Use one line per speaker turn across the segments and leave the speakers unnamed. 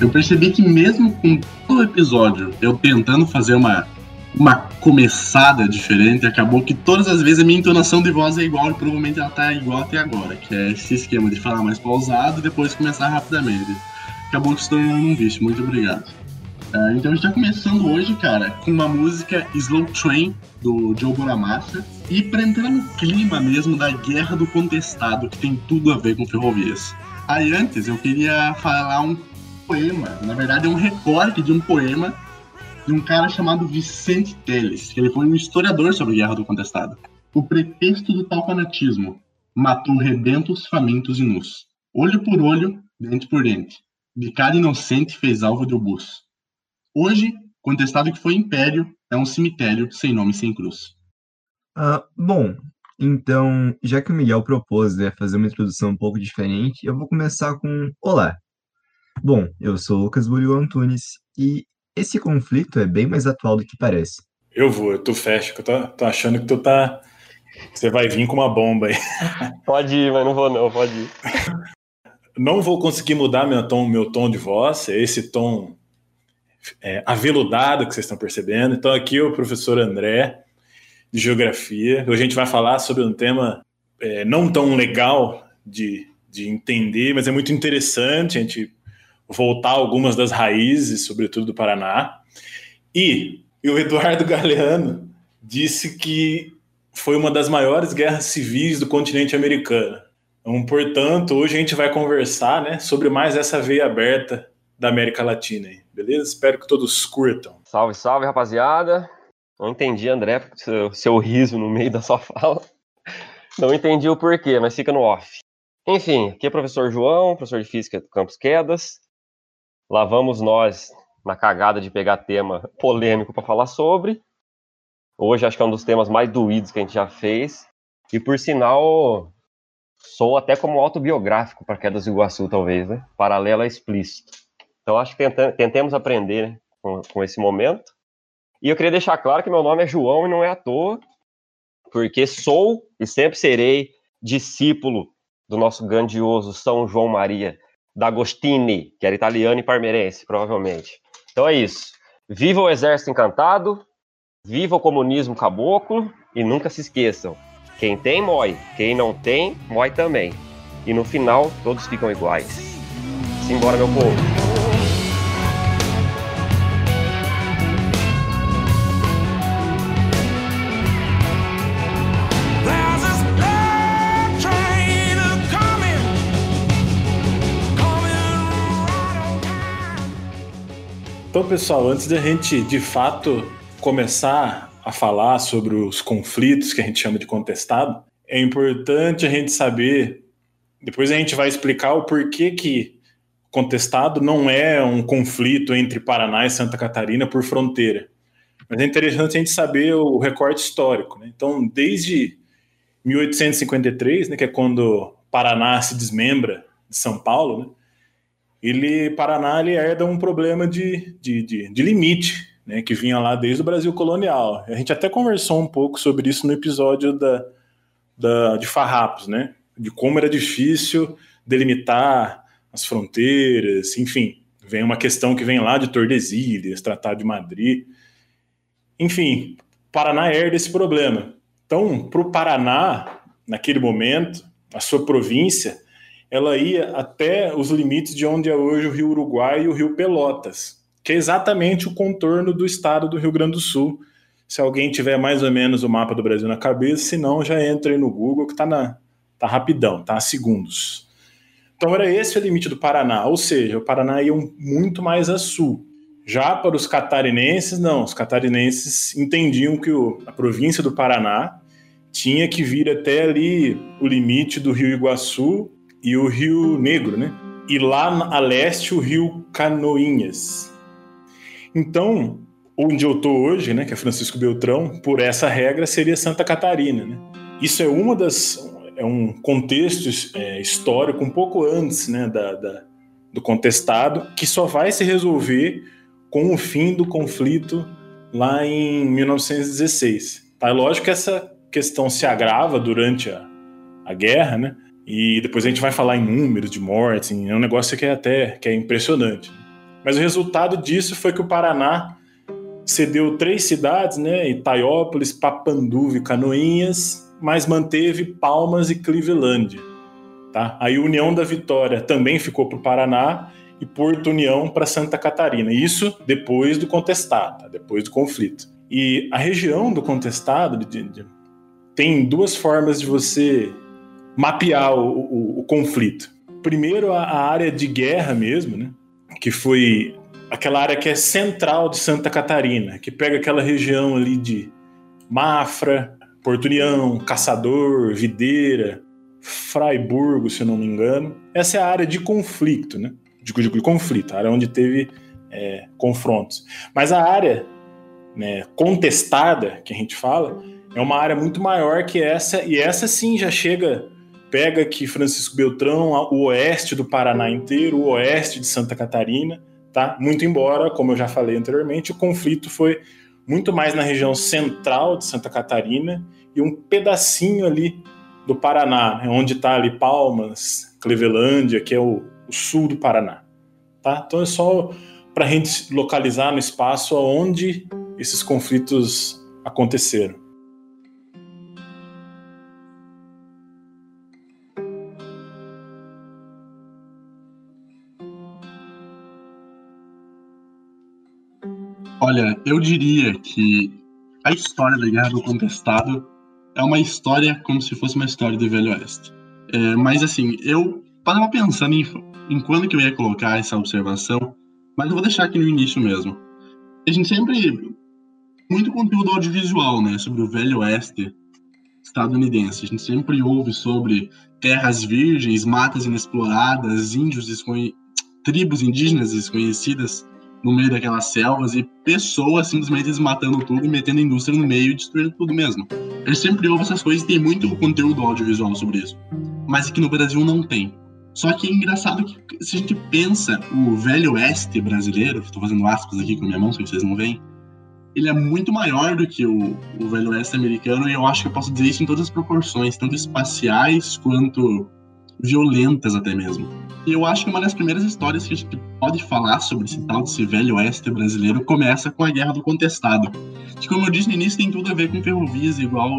eu percebi que mesmo com todo episódio eu tentando fazer uma, uma começada diferente, acabou que todas as vezes a minha entonação de voz é igual e provavelmente ela tá igual até agora, que é esse esquema de falar mais pausado e depois começar rapidamente. Acabou se tornando um vício, muito obrigado. Uh, então a gente tá começando hoje, cara, com uma música Slow Train, do Joe Bonamassa, e pra entrar no clima mesmo da Guerra do Contestado, que tem tudo a ver com ferrovias. Aí antes eu queria falar um poema, na verdade é um recorte de um poema de um cara chamado Vicente Teles, que ele foi um historiador sobre a Guerra do Contestado. O pretexto do tal fanatismo matou rebentos, famintos e nus. Olho por olho, dente por dente. De cada inocente fez alvo de obus. Hoje, contestado que foi império, é um cemitério sem nome e sem cruz.
Ah, bom, então, já que o Miguel propôs né, fazer uma introdução um pouco diferente, eu vou começar com Olá. Bom, eu sou Lucas Burio Antunes e esse conflito é bem mais atual do que parece.
Eu vou, eu tô fecho, eu tô, tô achando que tu tá. Você vai vir com uma bomba aí.
Pode ir, mas não vou não, pode ir.
Não vou conseguir mudar meu tom, meu tom de voz, é esse tom é, aveludado que vocês estão percebendo. Então, aqui o professor André, de Geografia. Hoje a gente vai falar sobre um tema é, não tão legal de, de entender, mas é muito interessante a gente voltar algumas das raízes, sobretudo do Paraná. E, o Eduardo Galeano disse que foi uma das maiores guerras civis do continente americano. Então, portanto, hoje a gente vai conversar né, sobre mais essa veia aberta da América Latina. Beleza? Espero que todos curtam.
Salve, salve, rapaziada. Não entendi, André, seu, seu riso no meio da sua fala. Não entendi o porquê, mas fica no off. Enfim, aqui é o professor João, professor de Física do Campus Quedas. Lá vamos nós na cagada de pegar tema polêmico para falar sobre. Hoje acho que é um dos temas mais doídos que a gente já fez. E por sinal, sou até como autobiográfico para Quedas do Iguaçu, talvez, né? Paralelo a explícito. Então acho que tentemos aprender né, com, com esse momento. E eu queria deixar claro que meu nome é João e não é à toa, porque sou e sempre serei discípulo do nosso grandioso São João Maria D'Agostini, que era italiano e parmeirense, provavelmente. Então é isso. Viva o exército encantado, viva o comunismo caboclo e nunca se esqueçam: quem tem, mói, quem não tem, mói também. E no final, todos ficam iguais. Simbora, meu povo.
Então, pessoal, antes da gente de fato começar a falar sobre os conflitos que a gente chama de contestado, é importante a gente saber. Depois a gente vai explicar o porquê que contestado não é um conflito entre Paraná e Santa Catarina por fronteira. Mas é interessante a gente saber o recorte histórico. Né? Então, desde 1853, né, que é quando Paraná se desmembra de São Paulo, né, ele Paraná ele herda um problema de, de, de, de limite, né, que vinha lá desde o Brasil colonial. A gente até conversou um pouco sobre isso no episódio da, da, de Farrapos, né, de como era difícil delimitar as fronteiras, enfim, vem uma questão que vem lá de Tordesilhas, Tratado de Madrid, enfim, Paraná herda esse problema. Então, para o Paraná, naquele momento, a sua província, ela ia até os limites de onde é hoje o Rio Uruguai e o Rio Pelotas, que é exatamente o contorno do estado do Rio Grande do Sul. Se alguém tiver mais ou menos o mapa do Brasil na cabeça, se não, já entra aí no Google que tá, na, tá rapidão, tá a segundos. Então era esse o limite do Paraná, ou seja, o Paraná ia muito mais a sul. Já para os catarinenses, não, os catarinenses entendiam que o, a província do Paraná tinha que vir até ali o limite do Rio Iguaçu e o Rio Negro, né? E lá a leste o Rio Canoinhas. Então, onde eu tô hoje, né, que é Francisco Beltrão, por essa regra seria Santa Catarina, né? Isso é uma das é um contexto é, histórico um pouco antes, né, da, da, do contestado, que só vai se resolver com o fim do conflito lá em 1916. Tá? É lógico que essa questão se agrava durante a, a guerra, né? E depois a gente vai falar em números de mortes, é um negócio que é até que é impressionante. Mas o resultado disso foi que o Paraná cedeu três cidades, né, Itaiópolis, Papanduva e Canoinhas, mas manteve Palmas e Cleveland. Tá? Aí União da Vitória também ficou para o Paraná e Porto União para Santa Catarina. Isso depois do contestado, tá? depois do conflito. E a região do contestado de, de, tem duas formas de você mapear o, o, o conflito. Primeiro, a, a, área de guerra mesmo, né? que foi aquela área que é central de Santa Catarina, que pega aquela região ali de Mafra, Porto União, Caçador, Videira, Fraiburgo, se eu não me engano. Essa é a área de conflito, né? De, conflito, a área onde teve é, confrontos. Mas a área né, contestada, que a gente fala, é uma área muito maior que essa, e essa sim já chega, pega aqui Francisco Beltrão, o oeste do Paraná inteiro, o oeste de Santa Catarina, tá? Muito embora, como eu já falei anteriormente, o conflito foi muito mais na região central de Santa Catarina e um pedacinho ali do Paraná, né, onde está ali Palmas, Clevelândia, que é o, o, sul do Paraná. Tá? Então é só para a gente localizar no espaço onde esses conflitos aconteceram.
Olha, eu diria que a história da Guerra do Contestado é uma história como se fosse uma história do Velho Oeste. É, mas assim, eu estava pensando em, em quando que eu ia colocar essa observação, mas eu vou deixar aqui no início mesmo. A gente sempre muito conteúdo audiovisual, né, sobre o Velho Oeste estadunidense. A gente sempre ouve sobre terras virgens, matas inexploradas, índios desconhe... tribos indígenas desconhecidas no meio daquelas selvas e pessoas simplesmente desmatando tudo metendo indústria no meio e destruindo tudo mesmo. Ele sempre ouve essas coisas e tem muito conteúdo audiovisual sobre isso. Mas aqui no Brasil não tem. Só que é engraçado que se a gente pensa o velho oeste brasileiro, estou fazendo aspas aqui com minha mão, se vocês não veem, ele é muito maior do que o, o velho oeste americano e eu acho que eu posso dizer isso em todas as proporções, tanto espaciais quanto violentas até mesmo. E eu acho que uma das primeiras histórias que a gente pode falar sobre esse tal desse velho oeste brasileiro começa com a Guerra do Contestado. Que, como eu disse no início, tem tudo a ver com ferrovias, igual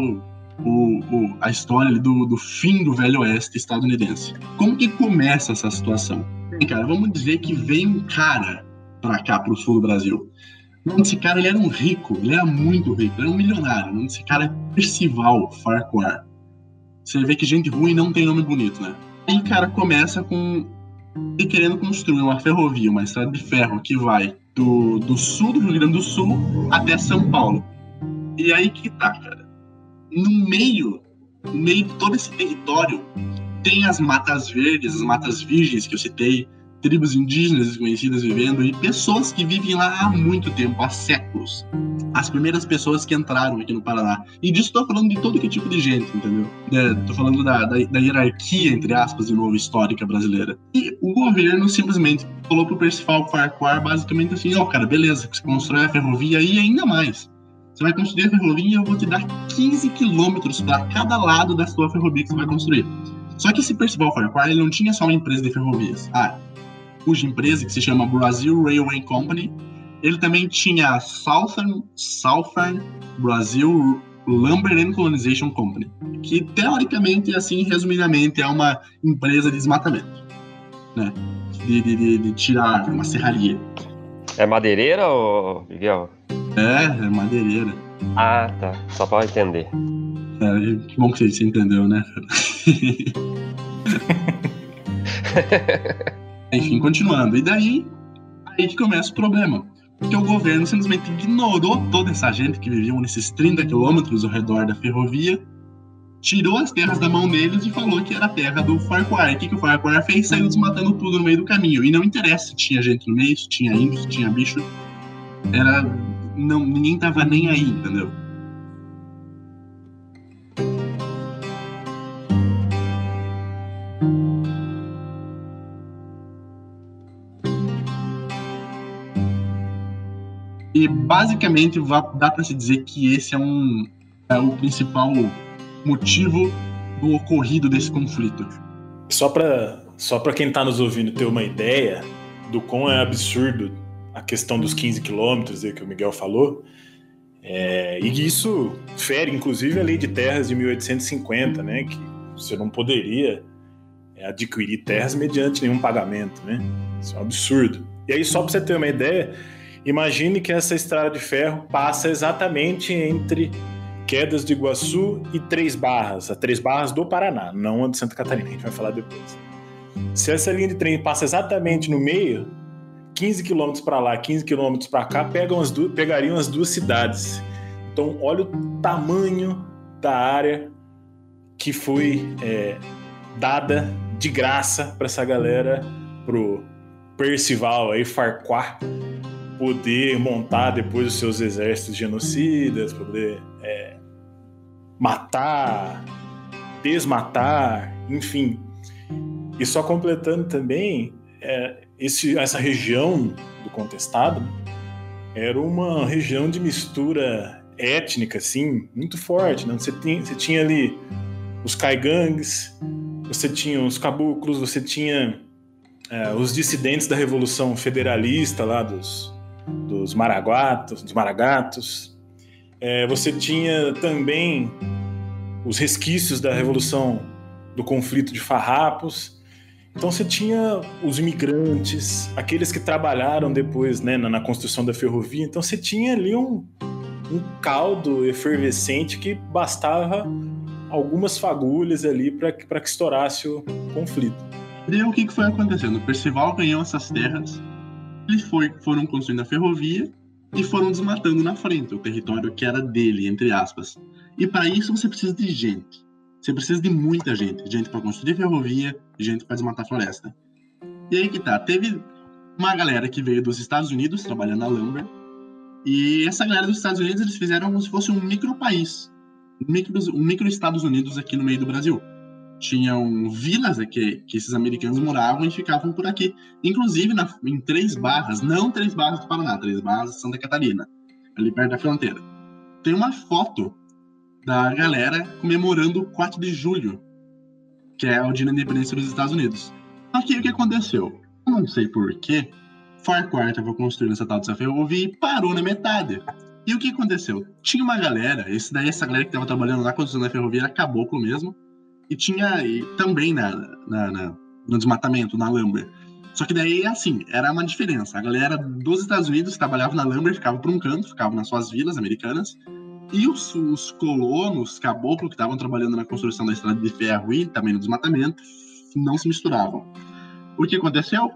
o, o, a história do, do fim do velho oeste estadunidense. Como que começa essa situação? Bem, cara, vamos dizer que vem um cara pra cá, pro sul do Brasil. Esse cara, ele era um rico, ele era muito rico, ele era um milionário. Esse cara é Percival Farquhar. Você vê que gente ruim não tem nome bonito, né? Aí, cara, começa com ele querendo construir uma ferrovia, uma estrada de ferro que vai do, do sul do Rio Grande do Sul até São Paulo. E aí que tá, cara. No meio, no meio de todo esse território, tem as matas verdes, as matas virgens que eu citei, tribos indígenas desconhecidas vivendo e pessoas que vivem lá há muito tempo, há séculos. As primeiras pessoas que entraram aqui no Paraná. E disso estou falando de todo que tipo de gente, entendeu? Estou é, falando da, da, da, hierarquia, entre aspas, de novo, histórica brasileira. E o governo simplesmente falou pro Percival Farquhar basicamente assim: ó, oh, cara, beleza, você constrói a ferrovia e ainda mais. Você vai construir a ferrovia e eu vou te dar 15 quilômetros para cada lado da sua ferrovia que você vai construir. Só que esse Percival Farquhar, ele não tinha só uma empresa de ferrovias. Ah, cuja empresa, que se chama Brazil Railway Company, ele também tinha a Southern, Southern Brazil Lumber and Colonization Company, que teoricamente, assim, resumidamente, é uma empresa de desmatamento, né? De, de, de tirar uma serraria.
É madeireira ou Miguel?
É, é madeireira.
Ah, tá. Só para entender.
É, que bom que você entendeu, né? Enfim, continuando. E daí, aí que começa o problema. Porque o governo simplesmente ignorou toda essa gente que vivia nesses 30 quilômetros ao redor da ferrovia, tirou as terras da mão deles e falou que era a terra do Farquhar. O que, que o Farquhar fez? Saiu desmatando tudo no meio do caminho. E não interessa se tinha gente no meio, se tinha índio, se tinha bicho. Era. Não, ninguém tava nem aí, entendeu? E basicamente dá para se dizer que esse é um é o principal motivo do ocorrido desse conflito.
Só para só para quem está nos ouvindo ter uma ideia do quão é absurdo a questão dos 15 quilômetros que o Miguel falou. É, e isso fere, inclusive, a lei de terras de 1850, né? Que você não poderia é, adquirir terras mediante nenhum pagamento, né? Isso é um absurdo. E aí, só para você ter uma ideia, imagine que essa estrada de ferro passa exatamente entre Quedas do Iguaçu e Três Barras, a Três Barras do Paraná, não a de Santa Catarina, a gente vai falar depois. Se essa linha de trem passa exatamente no meio, 15 quilômetros para lá, 15 quilômetros para cá, pegam as duas, pegariam as duas cidades. Então, olha o tamanho da área que foi é, dada de graça para essa galera, pro Percival aí, Farquhar, poder montar depois os seus exércitos genocidas, poder é, matar, desmatar, enfim. E só completando também, é, esse, essa região do contestado era uma região de mistura étnica, assim, muito forte. Né? Você, tinha, você tinha ali os caigangues, você tinha os caboclos, você tinha é, os dissidentes da Revolução Federalista lá dos, dos Maraguatos, dos Maragatos. É, você tinha também os resquícios da Revolução do conflito de Farrapos. Então você tinha os imigrantes, aqueles que trabalharam depois né, na, na construção da ferrovia. Então você tinha ali um, um caldo efervescente que bastava algumas fagulhas ali para que estourasse o conflito.
E o que, que foi acontecendo? O Percival ganhou essas terras, eles foi, foram construindo a ferrovia e foram desmatando na frente o território que era dele, entre aspas. E para isso você precisa de gente. Você precisa de muita gente. Gente para construir ferrovia, gente para desmatar floresta. E aí que tá. Teve uma galera que veio dos Estados Unidos trabalhando na Lumber. E essa galera dos Estados Unidos eles fizeram como se fosse um micro país. Um micro, um micro Estados Unidos aqui no meio do Brasil. Tinham vilas aqui que esses americanos moravam e ficavam por aqui. Inclusive na, em Três Barras, não Três Barras do Paraná, Três Barras de Santa Catarina, ali perto da fronteira. Tem uma foto da galera comemorando o 4 de julho, que é o dia da independência dos Estados Unidos. Só que o que aconteceu? Eu não sei porquê, Farquhar estava construindo essa tal dessa ferrovia e parou na metade. E o que aconteceu? Tinha uma galera, esse daí, essa galera que estava trabalhando na construção da ferrovia era caboclo mesmo, e tinha e também na, na, na, no desmatamento, na Lumber. Só que daí, assim, era uma diferença. A galera dos Estados Unidos trabalhava na Lumber, ficava por um canto, ficava nas suas vilas americanas, e os, os colonos, caboclos que estavam trabalhando na construção da estrada de ferro e também no desmatamento, não se misturavam. O que aconteceu?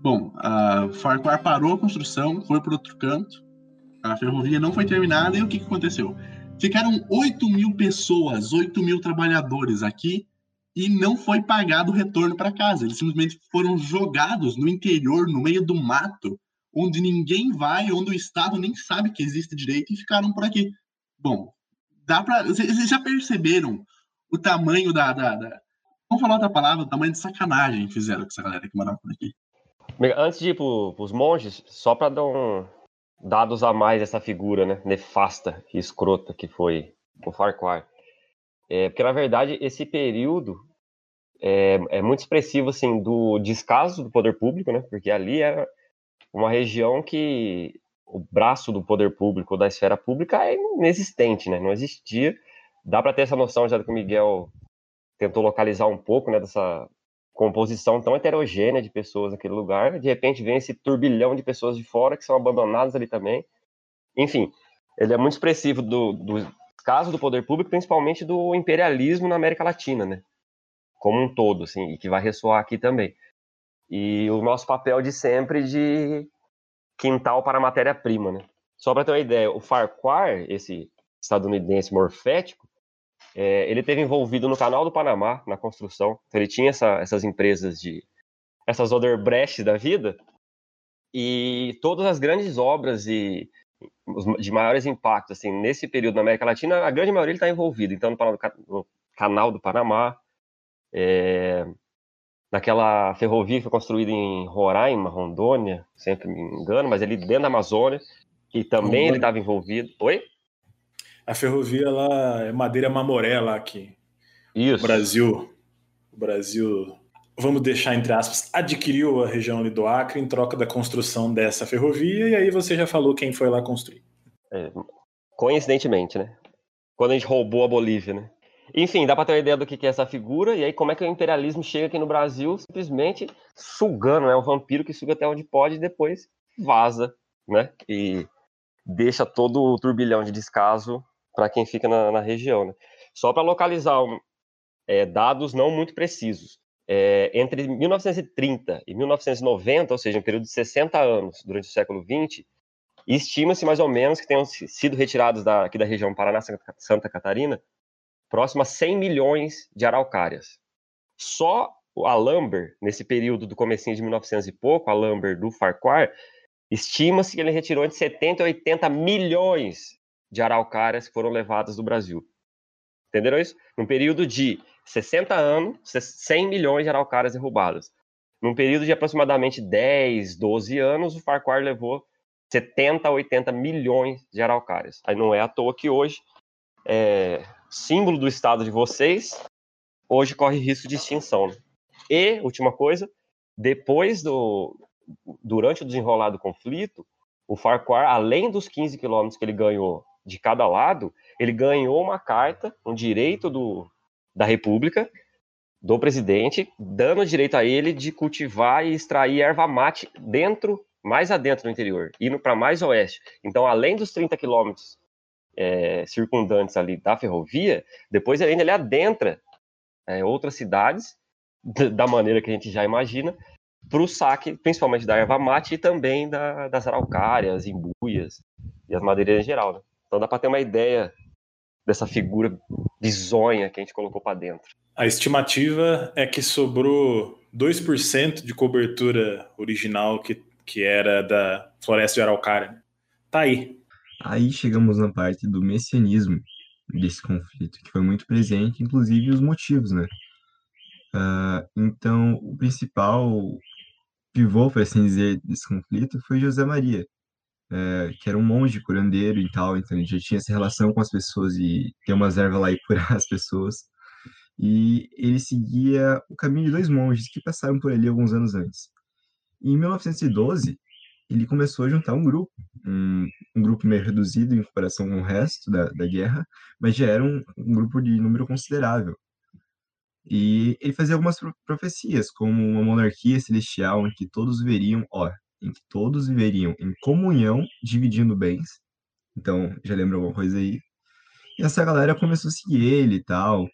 Bom, a Farquhar parou a construção, foi para outro canto, a ferrovia não foi terminada, e o que, que aconteceu? Ficaram 8 mil pessoas, 8 mil trabalhadores aqui, e não foi pagado o retorno para casa. Eles simplesmente foram jogados no interior, no meio do mato, onde ninguém vai, onde o Estado nem sabe que existe direito, e ficaram por aqui. Bom, dá para vocês já perceberam o tamanho da, da, da, Vamos falar outra palavra, o tamanho de sacanagem que fizeram com essa galera que morava por aqui.
Antes de ir para os monges, só para dar um dados a mais essa figura, né, nefasta e escrota que foi o Farquhar. É, porque na verdade esse período é, é, muito expressivo assim do descaso do poder público, né? Porque ali era uma região que o braço do poder público, da esfera pública, é inexistente, né? Não existia. Dá para ter essa noção, já que o Miguel tentou localizar um pouco, né, dessa composição tão heterogênea de pessoas naquele lugar. De repente vem esse turbilhão de pessoas de fora que são abandonadas ali também. Enfim, ele é muito expressivo do, do caso do poder público, principalmente do imperialismo na América Latina, né? Como um todo, assim, e que vai ressoar aqui também. E o nosso papel de sempre de quintal para matéria-prima, né? Só para ter uma ideia, o Farquhar, esse estadunidense morfético, é, ele teve envolvido no Canal do Panamá, na construção. Então, ele tinha essa, essas empresas de... essas Oderbrecht da vida, e todas as grandes obras e de maiores impactos, assim, nesse período na América Latina, a grande maioria está envolvido. Então, no, Canal do Panamá, é, naquela ferrovia que foi construída em Roraima, Rondônia, sempre me engano, mas ele dentro da Amazônia, e também Rondônia. ele estava envolvido. Oi?
A ferrovia lá é madeira mamoré lá aqui.
Isso.
O Brasil. O Brasil vamos deixar entre aspas, adquiriu a região ali do Acre em troca da construção dessa ferrovia, e aí você já falou quem foi lá construir.
É, coincidentemente, né? Quando a gente roubou a Bolívia, né? Enfim, dá para ter uma ideia do que é essa figura, e aí como é que o imperialismo chega aqui no Brasil simplesmente sugando, né? Um vampiro que suga até onde pode e depois vaza, né? E deixa todo o turbilhão de descaso para quem fica na, na, região, né? Só para localizar é, dados não muito precisos. É, entre 1930 e 1990, ou seja, um período de 60 anos durante o século XX, estima-se mais ou menos que tenham sido retirados da, aqui da região Paraná-Santa Catarina próximo a 100 milhões de araucárias. Só a Lumber, nesse período do comecinho de 1900 e pouco, a Lumber do Farquhar, estima-se que ele retirou entre 70 e 80 milhões de araucárias que foram levadas do Brasil. Entenderam isso? Num período de 60 anos, 100 milhões de araucárias derrubadas. Num período de aproximadamente 10, 12 anos, o Farquhar levou 70 a 80 milhões de araucárias. Aí não é à toa que hoje é, símbolo do estado de vocês, hoje corre risco de extinção. Né? E, última coisa, depois do. Durante o desenrolar do conflito, o Farquhar, além dos 15 quilômetros que ele ganhou de cada lado, ele ganhou uma carta, um direito do, da República, do presidente, dando direito a ele de cultivar e extrair erva mate dentro, mais adentro do interior, indo para mais oeste. Então, além dos 30 quilômetros é, circundantes ali da ferrovia, depois ainda ele adentra é, outras cidades, da maneira que a gente já imagina, para o saque, principalmente da erva mate e também da, das araucárias, imbuias e as madeireiras em geral. Né? Então dá para ter uma ideia dessa figura bizonha que a gente colocou para dentro.
A estimativa é que sobrou 2% de cobertura original que, que era da floresta de araucária. Tá aí,
Aí chegamos na parte do messianismo desse conflito, que foi muito presente, inclusive os motivos, né? Uh, então, o principal pivô, por assim dizer, desse conflito foi José Maria, uh, que era um monge curandeiro e tal, então ele já tinha essa relação com as pessoas e ter umas ervas lá e curar as pessoas. E ele seguia o caminho de dois monges que passaram por ali alguns anos antes. E em 1912, ele começou a juntar um grupo, um, um, grupo meio reduzido em comparação com o resto da, da guerra, mas já era um, um grupo de número considerável. E ele fazia algumas profecias, como uma monarquia celestial em que todos viveriam, ó, em que todos viveriam em comunhão, dividindo bens. Então, já lembra alguma coisa aí? E essa galera começou a seguir ele e tal,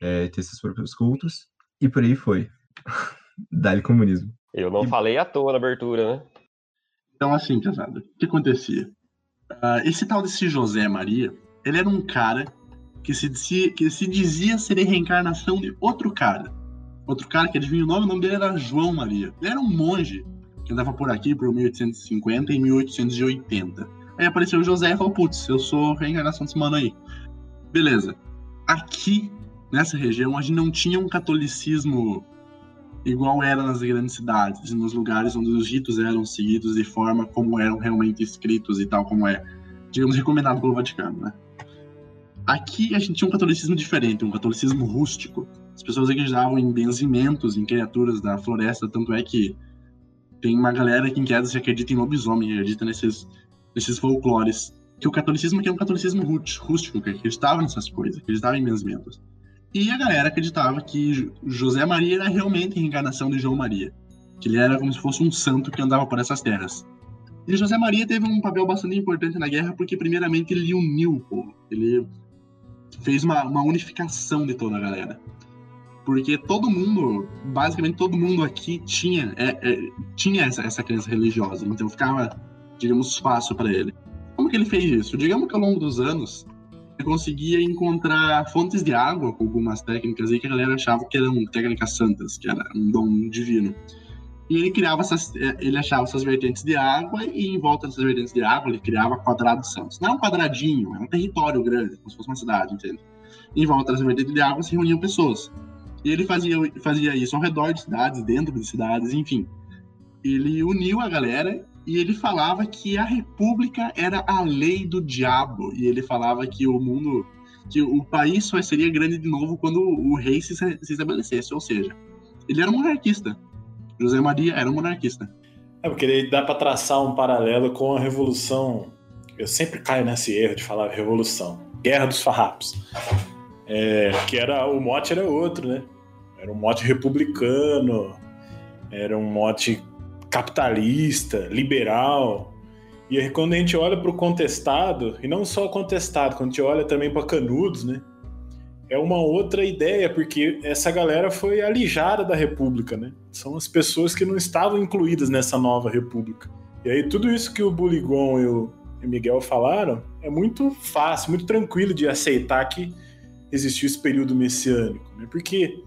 é, ter seus próprios cultos, e por aí foi. Dá-lhe comunismo.
Eu não e... falei à toa na abertura, né?
Então, assim, casado, o que acontecia? Uh, esse tal desse José Maria, ele era um cara que se, dizia, que se dizia ser a reencarnação de outro cara. Outro cara que adivinha o nome, o nome dele era João Maria. Ele era um monge que andava por aqui por 1850 e 1880. Aí apareceu o José e falou: Putz, eu sou reencarnação desse mano aí. Beleza. Aqui, nessa região, a gente não tinha um catolicismo igual era nas grandes cidades, nos lugares onde os ritos eram seguidos de forma como eram realmente escritos e tal como é, digamos, recomendado pelo Vaticano, né? Aqui a gente tinha um catolicismo diferente, um catolicismo rústico. As pessoas acreditavam em benzimentos, em criaturas da floresta, tanto é que tem uma galera que em queda se acredita em lobisomem, acredita nesses, nesses folclores. Que o catolicismo aqui é um catolicismo rústico, que acreditava nessas coisas, acreditava em benzimentos. E a galera acreditava que José Maria era realmente a reencarnação de João Maria, que ele era como se fosse um santo que andava por essas terras. E José Maria teve um papel bastante importante na guerra porque, primeiramente, ele uniu o povo. Ele fez uma, uma unificação de toda a galera. Porque todo mundo, basicamente todo mundo aqui tinha, é, é, tinha essa, essa crença religiosa, então ficava, digamos, fácil para ele. Como que ele fez isso? Digamos que ao longo dos anos, conseguia encontrar fontes de água com algumas técnicas aí que a galera achava que eram técnicas santas, que era um dom divino. E ele criava essas, é, ele achava essas vertentes de água e em volta dessas vertentes de água ele criava quadrados santos. Não é um quadradinho, é um território grande, como se fosse uma cidade, entende? Em volta dessas vertentes de água se reuniam pessoas. E ele fazia, fazia isso ao redor de cidades, dentro de cidades, enfim. Ele uniu a galera e ele falava que a república era a lei do diabo e ele falava que o mundo que o país só seria grande de novo quando o rei se, se estabelecesse ou seja ele era um monarquista. José Maria era um monarquista.
É, porque daí dá para traçar um paralelo com a Revolução. Eu sempre caio nesse erro de falar Revolução. Guerra dos Farrapos. É, que era o mote era outro, né? Era um mote republicano, era um mote capitalista, liberal. E aí, quando a gente olha para o contestado, e não só contestado, quando a gente olha também para Canudos, né? É uma outra ideia, porque essa galera foi alijada da República, né? São as pessoas que não estavam incluídas nessa nova República. E aí, tudo isso que o Buligon e o Miguel falaram é muito fácil, muito tranquilo de aceitar que existiu esse período messiânico, né? Porque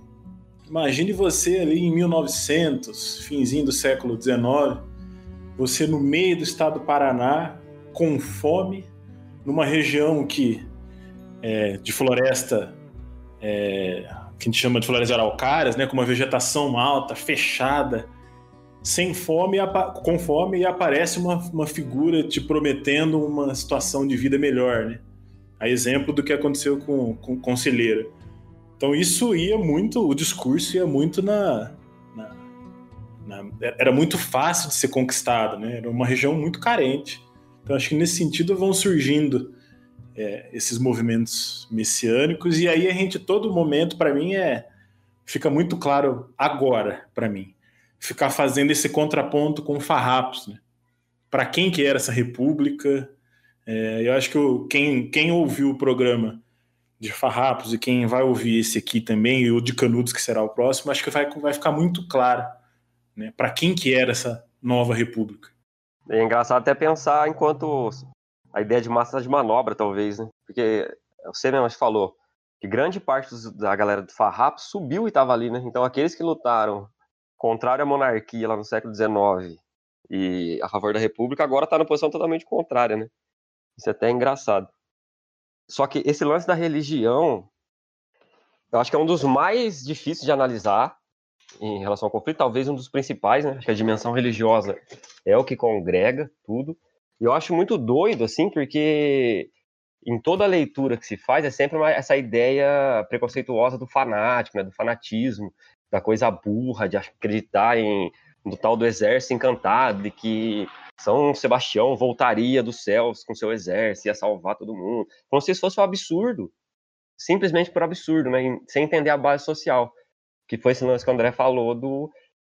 imagine você ali em 1900, finzinho do século 19, você no meio do estado do Paraná, com fome, numa região que é, de floresta é, que a gente chama de florestas araucárias, né, com uma vegetação alta, fechada, sem fome, com fome e aparece uma, uma figura te prometendo uma situação de vida melhor, né? A exemplo do que aconteceu com, com Conselheira. Então isso ia muito, o discurso ia muito na, na, na, era muito fácil de ser conquistado, né? Era uma região muito carente. Então acho que nesse sentido vão surgindo é, esses movimentos messiânicos e aí a gente todo momento para mim é fica muito claro agora para mim ficar fazendo esse contraponto com farrapos, né? Para quem que era essa república? É, eu acho que quem, quem ouviu o programa de Farrapos e quem vai ouvir esse aqui também, e o de Canudos, que será o próximo, acho que vai, vai ficar muito claro né, para quem que era essa nova república.
É engraçado até pensar enquanto a ideia de massa de manobra, talvez, né? Porque você mesmo falou que grande parte da galera do Farrapos subiu e estava ali, né? Então aqueles que lutaram contrário à monarquia lá no século XIX e a favor da república, agora está na posição totalmente contrária, né? Isso é até engraçado. Só que esse lance da religião, eu acho que é um dos mais difíceis de analisar em relação ao conflito, talvez um dos principais, né? Acho que a dimensão religiosa é o que congrega tudo. E eu acho muito doido, assim, porque em toda leitura que se faz é sempre uma, essa ideia preconceituosa do fanático, né? Do fanatismo, da coisa burra, de acreditar em no tal do exército encantado, de que São Sebastião voltaria dos céus com seu exército, ia salvar todo mundo, como se isso fosse um absurdo, simplesmente por absurdo, né? sem entender a base social, que foi esse lance que o André falou do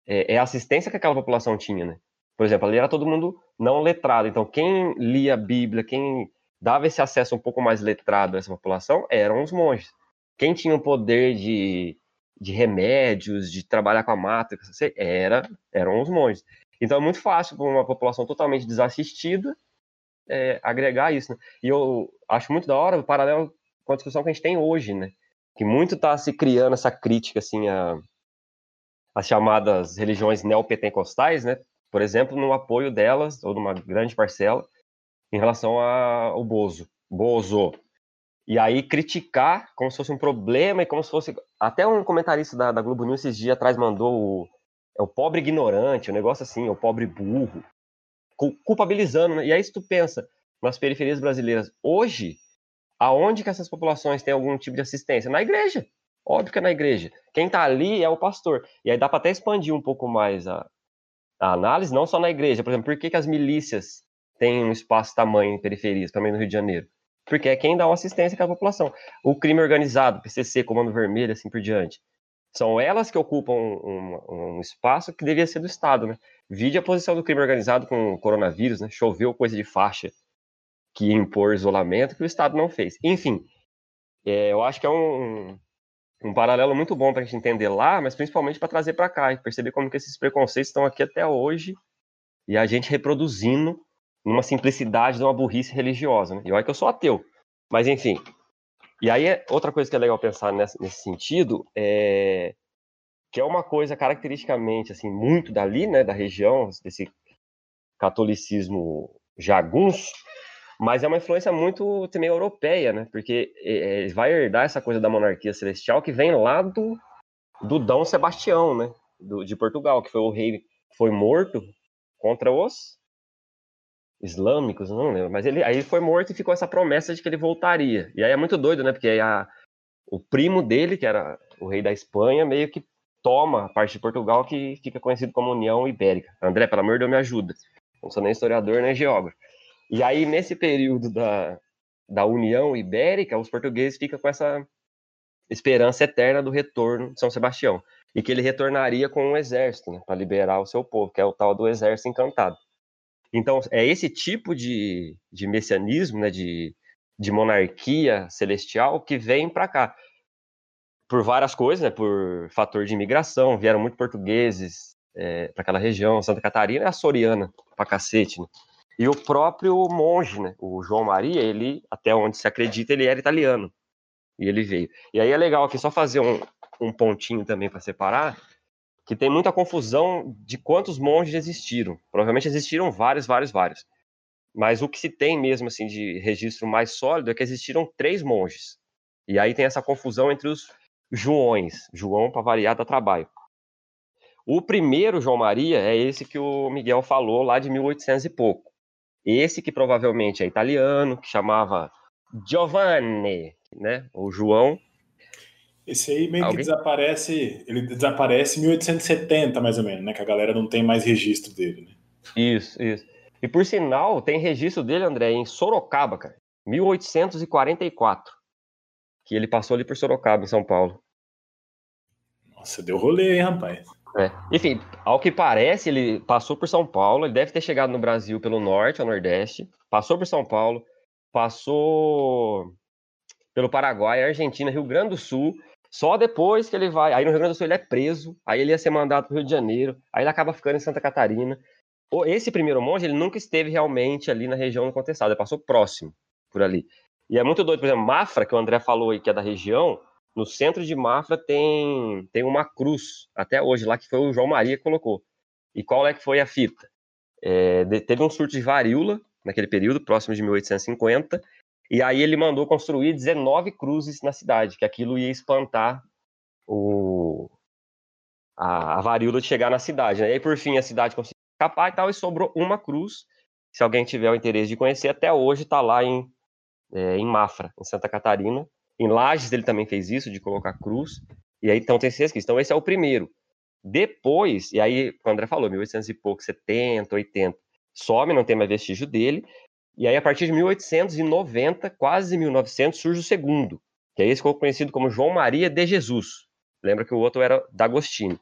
é, é a assistência que aquela população tinha, né? Por exemplo, ali era todo mundo não letrado, então quem lia a Bíblia, quem dava esse acesso um pouco mais letrado a essa população eram os monges. Quem tinha o poder de de remédios, de trabalhar com a mata, era, eram os monges. Então é muito fácil para uma população totalmente desassistida é, agregar isso. Né? E eu acho muito da hora o paralelo com a discussão que a gente tem hoje, né? Que muito está se criando essa crítica assim a as chamadas religiões neopentecostais, né? Por exemplo, no apoio delas ou de uma grande parcela em relação ao Bozo, Bozo, e aí criticar como se fosse um problema e como se fosse. Até um comentarista da, da Globo News esses dias atrás mandou o, é o pobre ignorante, o um negócio assim, é o pobre burro, culpabilizando. Né? E aí, se tu pensa nas periferias brasileiras, hoje, aonde que essas populações têm algum tipo de assistência? Na igreja. Óbvio que é na igreja. Quem tá ali é o pastor. E aí dá para até expandir um pouco mais a, a, análise, não só na igreja. Por exemplo, por que, que as milícias têm um espaço tamanho em periferias, também no Rio de Janeiro? Porque é quem dá uma assistência à população. O crime organizado, PCC, Comando Vermelho, assim por diante. São elas que ocupam um, um, espaço que devia ser do Estado, né? Vide a posição do crime organizado com o coronavírus, né? Choveu coisa de faixa que impor isolamento que o Estado não fez. Enfim, é, eu acho que é um, um paralelo muito bom para a gente entender lá, mas principalmente para trazer para cá e perceber como que esses preconceitos estão aqui até hoje e a gente reproduzindo numa simplicidade de uma burrice religiosa. Né? E olha que eu sou ateu. Mas, enfim. E aí, é outra coisa que é legal pensar nesse, nesse sentido é que é uma coisa caracteristicamente, assim, muito dali, né, da região, desse catolicismo jagunço, mas é uma influência muito também europeia, né, porque é, é, vai herdar essa coisa da monarquia celestial que vem lá do, do Dom Sebastião, né, do, de Portugal, que foi o rei foi morto contra os islâmicos, não lembro, mas ele aí foi morto e ficou essa promessa de que ele voltaria. E aí é muito doido, né? Porque a, o primo dele, que era o rei da Espanha, meio que toma a parte de Portugal que fica conhecido como União Ibérica. André, pelo amor de Deus, me ajuda. Não sou nem historiador, nem geógrafo. E aí, nesse período da, da União Ibérica, os portugueses ficam com essa esperança eterna do retorno de São Sebastião. E que ele retornaria com um exército, né, para liberar o seu povo, que é o tal do exército encantado. Então, é esse tipo de, de messianismo, né, de, de monarquia celestial, que vem para cá. Por várias coisas, né, por fator de imigração, vieram muitos portugueses é, para aquela região, Santa Catarina é açoriana, pra cacete, né? E o próprio monge, né, o João Maria, ele, até onde se acredita, ele era italiano. E ele veio. E aí é legal aqui só fazer um, um pontinho também para separar, que tem muita confusão de quantos monges existiram. Provavelmente existiram vários, vários, vários. Mas o que se tem mesmo assim de registro mais sólido é que existiram três monges. E aí tem essa confusão entre os Joões. João, para variar, dá trabalho. O primeiro João Maria é esse que o Miguel falou lá de 1800 e pouco. Esse que provavelmente é italiano, que chamava Giovanni, né? Ou João,
esse aí meio Alguém? que desaparece, ele desaparece em 1870, mais ou menos, né? Que a galera não tem mais registro dele, né?
Isso, isso. E por sinal, tem registro dele, André, em Sorocaba, cara. 1844. Que ele passou ali por Sorocaba, em São Paulo.
Nossa, deu rolê, hein, rapaz?
É. Enfim, ao que parece, ele passou por São Paulo, ele deve ter chegado no Brasil pelo norte ao nordeste, passou por São Paulo, passou pelo Paraguai, Argentina, Rio Grande do Sul, só depois que ele vai. Aí no Rio Grande do Sul ele é preso, aí ele ia ser mandado para o Rio de Janeiro, aí ele acaba ficando em Santa Catarina. Esse primeiro monge, ele nunca esteve realmente ali na região contestada, ele passou próximo por ali. E é muito doido, por exemplo, Mafra, que o André falou aí, que é da região, no centro de Mafra tem, tem uma cruz, até hoje, lá que foi o João Maria que colocou. E qual é que foi a fita? É, teve um surto de varíola naquele período, próximo de 1850, e aí ele mandou construir 19 cruzes na cidade, que aquilo ia espantar o, a, a varíola de chegar na cidade. Né? E aí, por fim, a cidade conseguiu escapar e tal, e sobrou uma cruz. Se alguém tiver o interesse de conhecer, até hoje está lá em, é, em Mafra, em Santa Catarina. Em Lages ele também fez isso, de colocar cruz. E aí, então, tem esses aqui. Então, esse é o primeiro. Depois, e aí, o André falou, 1800 e pouco, 70, 80, some, não tem mais vestígio dele. E aí, a partir de 1890, quase 1900, surge o segundo, que é esse ficou conhecido como João Maria de Jesus. Lembra que o outro era D'Agostini.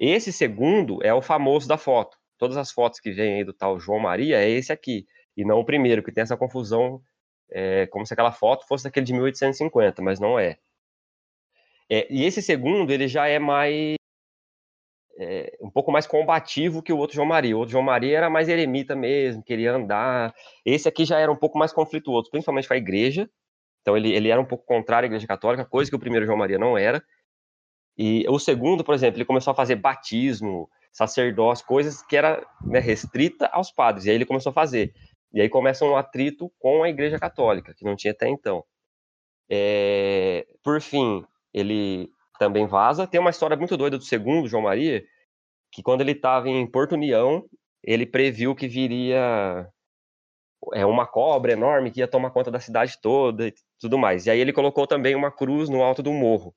Esse segundo é o famoso da foto. Todas as fotos que vêm aí do tal João Maria é esse aqui, e não o primeiro, que tem essa confusão, é, como se aquela foto fosse daquele de 1850, mas não é. é. E esse segundo, ele já é mais é, um pouco mais combativo que o outro João Maria. O outro João Maria era mais eremita mesmo, queria andar. Esse aqui já era um pouco mais conflituoso, principalmente com a igreja. Então ele, ele era um pouco contrário à igreja católica, coisa que o primeiro João Maria não era. E o segundo, por exemplo, ele começou a fazer batismo, sacerdócio, coisas que era né, restrita aos padres. E aí ele começou a fazer. E aí começa um atrito com a igreja católica, que não tinha até então. É, por fim, ele também vaza. Tem uma história muito doida do segundo João Maria, que quando ele estava em Porto União, ele previu que viria é, uma cobra enorme que ia tomar conta da cidade toda e tudo mais. E aí ele colocou também uma cruz no alto do morro.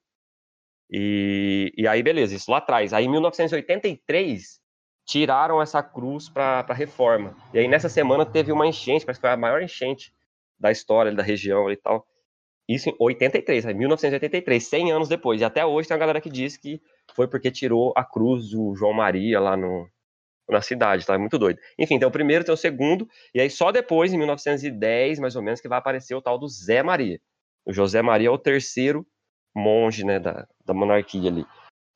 E, e aí, beleza, isso lá atrás. Aí em 1983, tiraram essa cruz para reforma. E aí nessa semana teve uma enchente, parece que foi a maior enchente da história da região e tal. Isso em 83, 1983, 100 anos depois. E até hoje tem uma galera que diz que foi porque tirou a cruz do João Maria lá no, na cidade, tá? É muito doido. Enfim, tem o primeiro, tem o segundo, e aí só depois, em 1910, mais ou menos, que vai aparecer o tal do Zé Maria. O José Maria é o terceiro monge, né, da, da monarquia ali.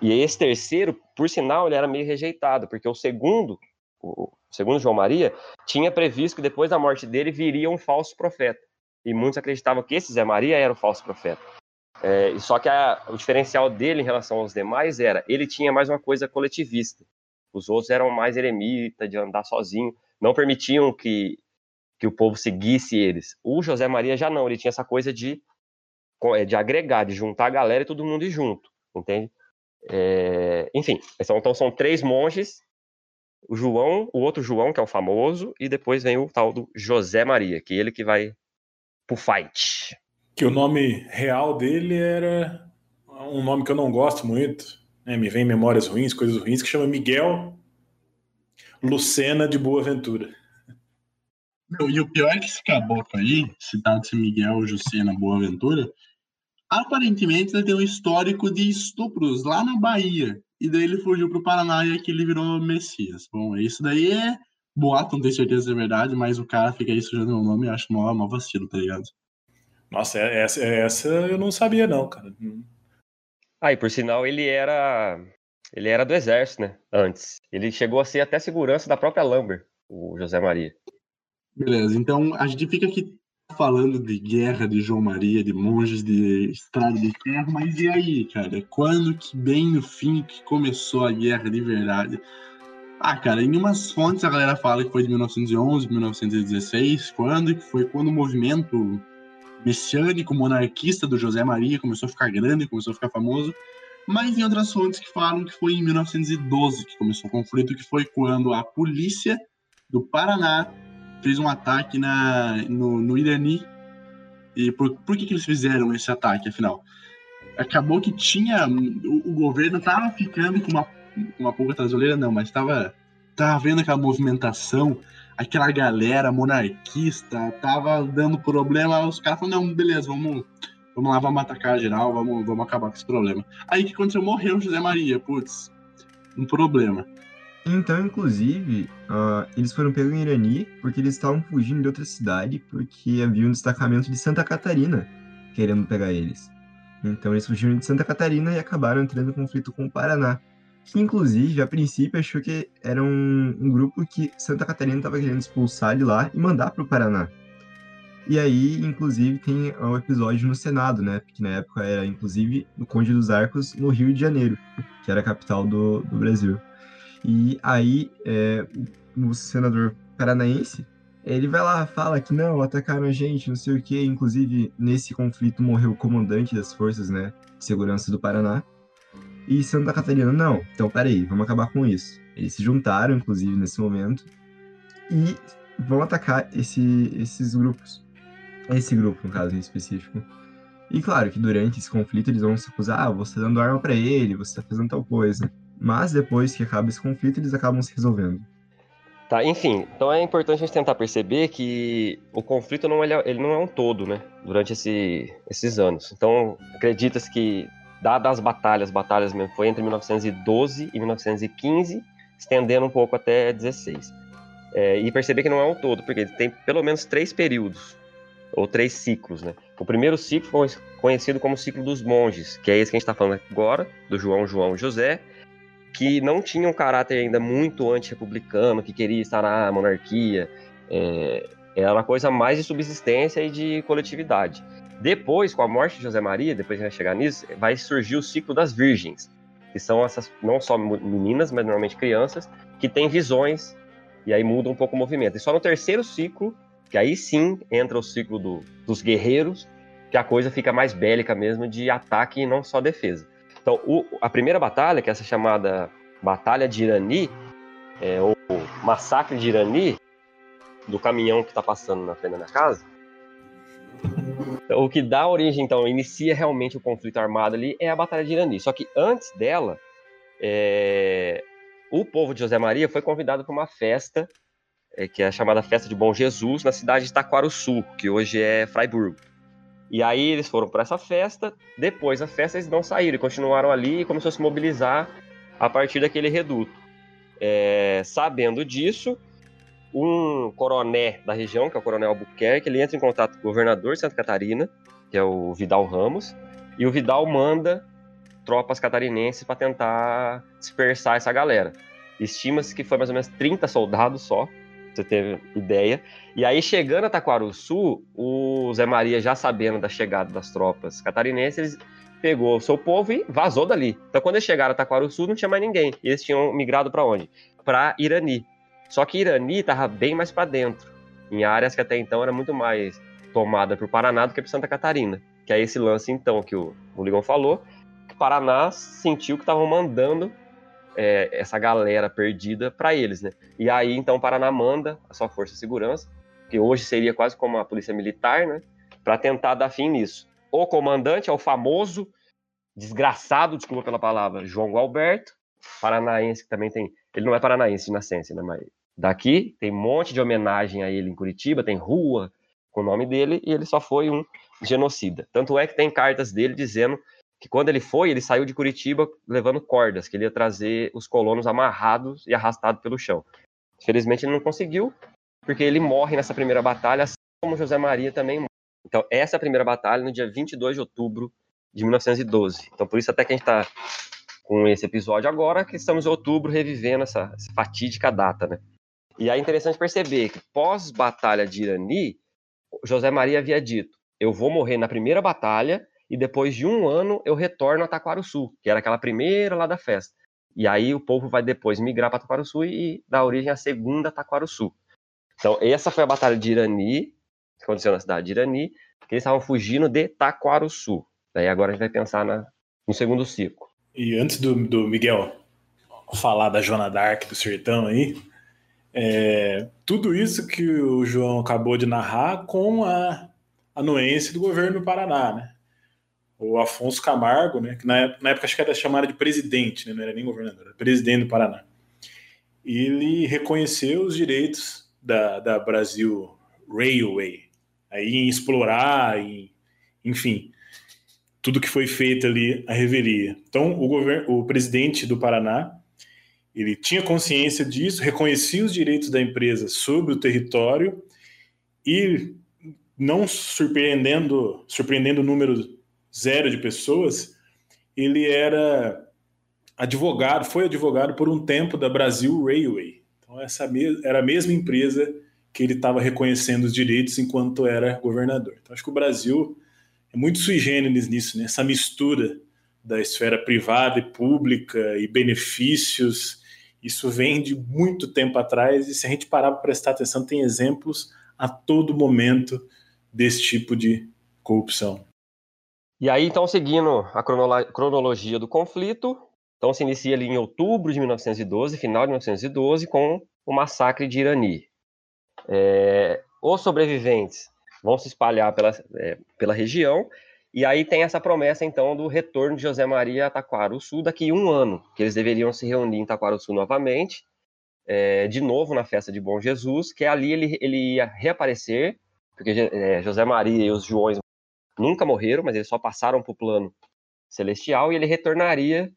E esse terceiro, por sinal, ele era meio rejeitado, porque o segundo, o segundo João Maria, tinha previsto que depois da morte dele viria um falso profeta e muitos acreditavam que esse Zé Maria era o falso profeta. É, só que a, o diferencial dele em relação aos demais era ele tinha mais uma coisa coletivista. Os outros eram mais eremita, de andar sozinho, não permitiam que, que o povo seguisse eles. O José Maria já não, ele tinha essa coisa de, é, de agregar, de juntar a galera e todo mundo junto, entende? É, enfim, então são três monges, o João, o outro João, que é o famoso, e depois vem o tal do José Maria, que é ele que vai pro fight.
Que o nome real dele era um nome que eu não gosto muito, né, me vem memórias ruins, coisas ruins, que chama Miguel Lucena de Boa Ventura.
E o pior é que esse caboclo aí, citado-se Miguel Jucena Boaventura, aparentemente ele tem um histórico de estupros lá na Bahia. E daí ele fugiu pro Paraná e aqui ele virou Messias. Bom, isso daí é boato, não tenho certeza se é verdade, mas o cara fica aí sujando o nome e acho mó, mó vacilo, tá ligado?
Nossa, é, essa, é, essa eu não sabia não, cara.
Ah, e por sinal ele era ele era do exército, né? Antes. Ele chegou a ser até segurança da própria Lambert, o José Maria.
Beleza, então a gente fica aqui falando de guerra de João Maria, de monges de estrada de ferro, mas e aí, cara? Quando que bem no fim que começou a guerra de verdade? Ah, cara, em umas fontes a galera fala que foi de 1911, 1916, quando que foi quando o movimento messiânico monarquista do José Maria começou a ficar grande, começou a ficar famoso, mas em outras fontes que falam que foi em 1912 que começou o conflito, que foi quando a polícia do Paraná fez um ataque na, no, no Irani. E por, por que, que eles fizeram esse ataque, afinal? Acabou que tinha. O, o governo estava ficando com uma, uma pulga traseira, não, mas estava tava vendo aquela movimentação, aquela galera monarquista, tava dando problema. Os caras falaram: não, beleza, vamos, vamos lá, vamos atacar geral, vamos, vamos acabar com esse problema. Aí que aconteceu? Morreu José Maria, putz, um problema.
Então, inclusive, uh, eles foram pegos em Irani porque eles estavam fugindo de outra cidade porque havia um destacamento de Santa Catarina querendo pegar eles. Então, eles fugiram de Santa Catarina e acabaram entrando em conflito com o Paraná. Que, inclusive, a princípio achou que era um, um grupo que Santa Catarina estava querendo expulsar de lá e mandar para o Paraná. E aí, inclusive, tem o um episódio no Senado, né? Porque na época era, inclusive, no Conde dos Arcos, no Rio de Janeiro, que era a capital do, do Brasil. E aí, é, o senador paranaense, ele vai lá, fala que não, atacaram a gente, não sei o quê. Inclusive, nesse conflito morreu o comandante das forças, né, de segurança do Paraná. E Santa Catarina, não, então peraí, vamos acabar com isso. Eles se juntaram, inclusive, nesse momento, e vão atacar esse, esses grupos. Esse grupo, no caso em específico. E claro que durante esse conflito eles vão se acusar, ah, você tá dando arma para ele, você tá fazendo tal coisa. Mas depois que acaba esse conflito, eles acabam se resolvendo.
Tá, enfim, então é importante a gente tentar perceber que o conflito não, ele, é, ele não é um todo, né? Durante esse, esses anos. Então, acredita-se que, dadas as batalhas, batalhas mesmo, foi entre 1912 e 1915, estendendo um pouco até 16. É, e perceber que não é um todo, porque tem pelo menos três períodos, ou três ciclos, né? O primeiro ciclo foi conhecido como ciclo dos monges, que é esse que a gente está falando agora, do João João José, que não tinha um caráter ainda muito anti-republicano, que queria estar na monarquia. É, era uma coisa mais de subsistência e de coletividade. Depois, com a morte de José Maria, depois a gente vai chegar nisso, vai surgir o ciclo das virgens, que são essas não só meninas, mas normalmente crianças, que têm visões e aí muda um pouco o movimento. E só no terceiro ciclo, que aí sim entra o ciclo do, dos guerreiros, que a coisa fica mais bélica mesmo, de ataque e não só defesa. Então, o, a primeira batalha, que é essa chamada Batalha de Irani, é, ou Massacre de Irani, do caminhão que está passando na frente da minha casa, o que dá origem, então, inicia realmente o conflito armado ali, é a Batalha de Irani. Só que antes dela, é, o povo de José Maria foi convidado para uma festa, é, que é a chamada Festa de Bom Jesus, na cidade de Taquaruçu, que hoje é Freiburg. E aí eles foram para essa festa, depois da festa eles não saíram, continuaram ali e começou a se mobilizar a partir daquele reduto. É, sabendo disso, um coroné da região, que é o coronel Albuquerque, ele entra em contato com o governador de Santa Catarina, que é o Vidal Ramos, e o Vidal manda tropas catarinenses para tentar dispersar essa galera. Estima-se que foi mais ou menos 30 soldados só, você ter ideia. E aí, chegando a Taquaruçu, o Zé Maria, já sabendo da chegada das tropas catarinenses, pegou o seu povo e vazou dali. Então, quando eles chegaram a Taquaruçu, não tinha mais ninguém. Eles tinham migrado para onde? Para Irani. Só que Irani estava bem mais para dentro, em áreas que até então era muito mais tomada para o Paraná do que para Santa Catarina. Que é esse lance, então, que o, o Ligão falou, que o Paraná sentiu que estavam mandando é, essa galera perdida para eles, né? E aí, então, o Paraná manda a sua força de segurança, que hoje seria quase como a polícia militar, né? Para tentar dar fim nisso. O comandante é o famoso desgraçado, desculpa pela palavra, João Gualberto, paranaense que também tem, ele não é paranaense de nascença, né, mas daqui tem um monte de homenagem a ele em Curitiba, tem rua com o nome dele e ele só foi um genocida. Tanto é que tem cartas dele dizendo que quando ele foi, ele saiu de Curitiba levando cordas, que ele ia trazer os colonos amarrados e arrastados pelo chão. Infelizmente ele não conseguiu, porque ele morre nessa primeira batalha, assim como José Maria também morre. Então, essa é a primeira batalha no dia 22 de outubro de 1912. Então, por isso até que a gente está com esse episódio agora, que estamos em outubro revivendo essa, essa fatídica data, né? E é interessante perceber que pós-batalha de Irani, José Maria havia dito: eu vou morrer na primeira batalha e depois de um ano eu retorno a Taquarussu, que era aquela primeira lá da festa. E aí o povo vai depois migrar para Taquarussu e dar origem à segunda Taquarussu. Então, essa foi a batalha de Irani, que aconteceu na cidade de Irani, que eles estavam fugindo de Taquarussu. Daí agora a gente vai pensar na, no segundo ciclo.
E antes do, do Miguel falar da Joana Dark do Sertão aí, é, tudo isso que o João acabou de narrar com a anuência do governo do Paraná, né? O Afonso Camargo, né, que na, na época acho que era chamado de presidente, né, não era nem governador, era presidente do Paraná. Ele reconheceu os direitos da, da Brasil Railway, aí em explorar, em, enfim, tudo que foi feito ali a revelia. Então, o, governo, o presidente do Paraná, ele tinha consciência disso, reconhecia os direitos da empresa sobre o território e não surpreendendo, surpreendendo o número zero de pessoas, ele era advogado, foi advogado por um tempo da Brasil Railway. Então essa era a mesma empresa que ele estava reconhecendo os direitos enquanto era governador. Então acho que o Brasil é muito sui generis nisso, né? essa mistura da esfera privada e pública e benefícios. Isso vem de muito tempo atrás e se a gente parar para prestar atenção, tem exemplos a todo momento desse tipo de corrupção.
E aí, então, seguindo a cronologia do conflito, então se inicia ali em outubro de 1912, final de 1912, com o massacre de Irani. É, os sobreviventes vão se espalhar pela, é, pela região. E aí tem essa promessa, então, do retorno de José Maria a Taquaruçu daqui a um ano, que eles deveriam se reunir em Taquaruçu novamente, é, de novo na festa de Bom Jesus, que ali ele, ele ia reaparecer, porque é, José Maria e os Joões nunca morreram, mas eles só passaram para o plano celestial, e ele retornaria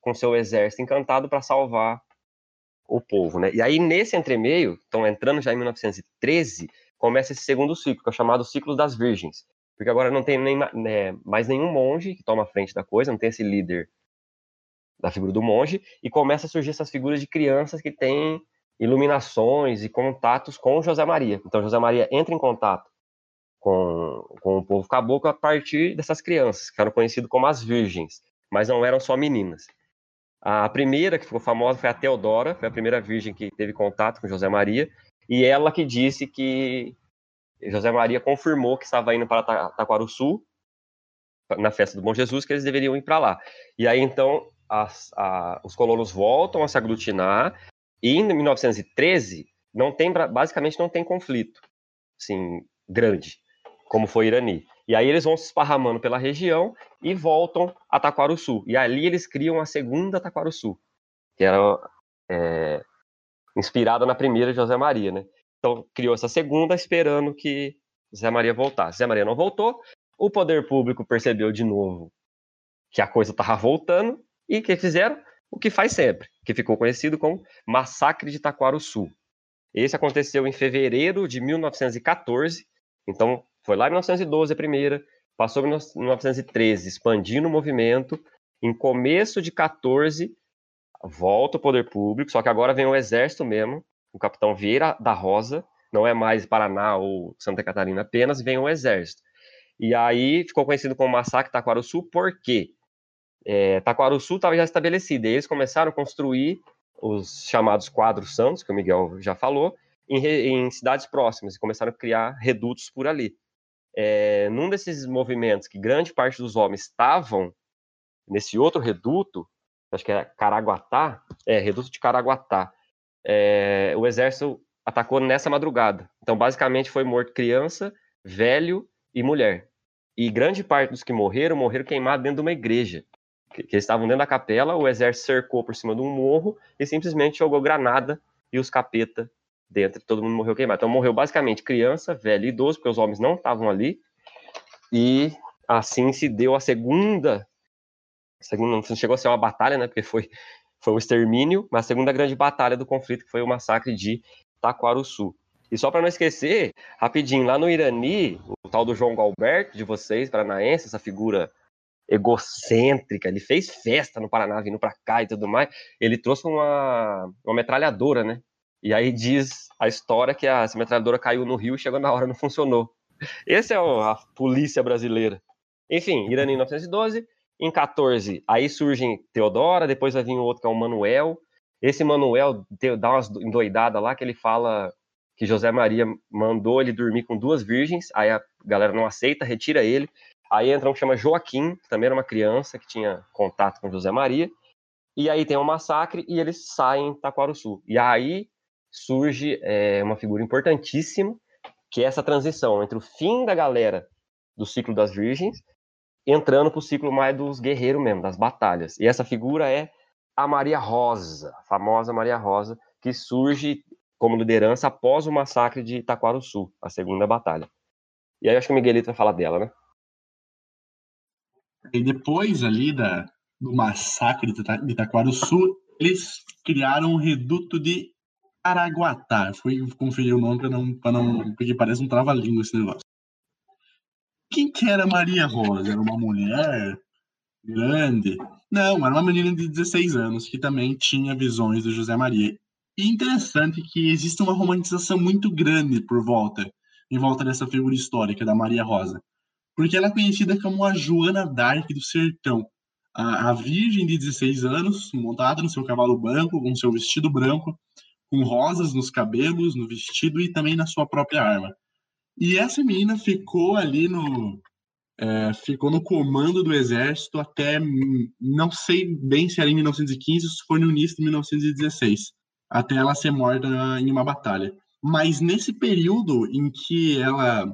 com seu exército encantado para salvar o povo, né? E aí, nesse entremeio, estão entrando já em 1913, começa esse segundo ciclo, que é o chamado ciclo das virgens. Porque agora não tem nem, né, mais nenhum monge que toma a frente da coisa, não tem esse líder da figura do monge, e começa a surgir essas figuras de crianças que têm iluminações e contatos com José Maria. Então, José Maria entra em contato com, com o povo caboclo a partir dessas crianças, que eram conhecidas como as virgens, mas não eram só meninas. A primeira que ficou famosa foi a Teodora, foi a primeira virgem que teve contato com José Maria, e ela que disse que José Maria confirmou que estava indo para Taquaruçu, na festa do Bom Jesus, que eles deveriam ir para lá. E aí, então, as, a, os colonos voltam a se aglutinar, e em 1913, não tem, basicamente não tem conflito, assim, grande, como foi Irani. E aí eles vão se esparramando pela região e voltam a Taquaruçu. E ali eles criam a segunda Taquaruçu, que era é, inspirada na primeira de José Maria, né? Então criou essa segunda esperando que José Maria voltasse. José Maria não voltou, o poder público percebeu de novo que a coisa estava voltando e que fizeram o que faz sempre, que ficou conhecido como Massacre de Taquaruçu. Esse aconteceu em fevereiro de 1914, então foi lá em 1912 a primeira, passou em 1913 expandindo o movimento, em começo de 14 volta o poder público, só que agora vem o exército mesmo, o capitão Vieira da Rosa, não é mais Paraná ou Santa Catarina apenas, vem o exército. E aí ficou conhecido como Massacre Taquaruçu, por quê? É, Taquaruçu estava já estabelecido, e eles começaram a construir os chamados quadros santos, que o Miguel já falou, em, em cidades próximas, e começaram a criar redutos por ali. É, num desses movimentos que grande parte dos homens estavam nesse outro reduto, acho que era Caraguatá, é, reduto de Caraguatá, é, o exército atacou nessa madrugada. Então, basicamente, foi morto criança, velho e mulher. E grande parte dos que morreram, morreram queimados dentro de uma igreja. que, que eles estavam dentro da capela, o exército cercou por cima de um morro e simplesmente jogou granada e os capeta dentro, todo mundo morreu queimado. Então morreu basicamente criança, velho e idoso, porque os homens não estavam ali. E assim se deu a segunda, segunda não chegou a ser uma batalha, né, porque foi foi um extermínio, mas a segunda grande batalha do conflito que foi o massacre de Taquaruçu. E só para não esquecer, rapidinho, lá no Irani, o tal do João Galberto de vocês, paranaense, essa figura egocêntrica, ele fez festa no Paraná vindo para cá e tudo mais. Ele trouxe uma, uma metralhadora, né? E aí diz a história que a, essa metralhadora caiu no rio e chegou na hora não funcionou. Esse é a polícia brasileira. Enfim, Irani em 1912. Em 14, aí surge Teodora, depois vai vir o outro que é o Manuel. Esse Manuel dá umas endoidadas lá que ele fala que José Maria mandou ele dormir com duas virgens, aí a galera não aceita, retira ele. Aí entra um que chama Joaquim, que também era uma criança que tinha contato com José Maria. E aí tem um massacre e eles saem em Taquaruçu. E aí surge é, uma figura importantíssima, que é essa transição entre o fim da galera do ciclo das virgens, entrando para o ciclo mais dos guerreiros mesmo, das batalhas. E essa figura é a Maria Rosa, a famosa Maria Rosa, que surge como liderança após o massacre de Itaquaruçu, a segunda batalha. E aí acho que o Miguelito vai falar dela, né?
E depois ali da, do massacre de Itaquaruçu, eles criaram o reduto de Araguatá. Fui conferir o nome para não, não. Porque parece um trava-língua esse negócio. Quem que era Maria Rosa? Era uma mulher grande? Não, era uma menina de 16 anos que também tinha visões do José Maria. E interessante que existe uma romantização muito grande por volta, em volta dessa figura histórica da Maria Rosa. Porque ela é conhecida como a Joana d'Arc do Sertão, a, a virgem de 16 anos, montada no seu cavalo branco, com seu vestido branco, com rosas nos cabelos, no vestido e também na sua própria arma. E essa menina ficou ali no, é, ficou no comando do exército até, não sei bem se era em 1915 ou se foi no início de 1916 até ela ser morta em uma batalha. Mas nesse período em que ela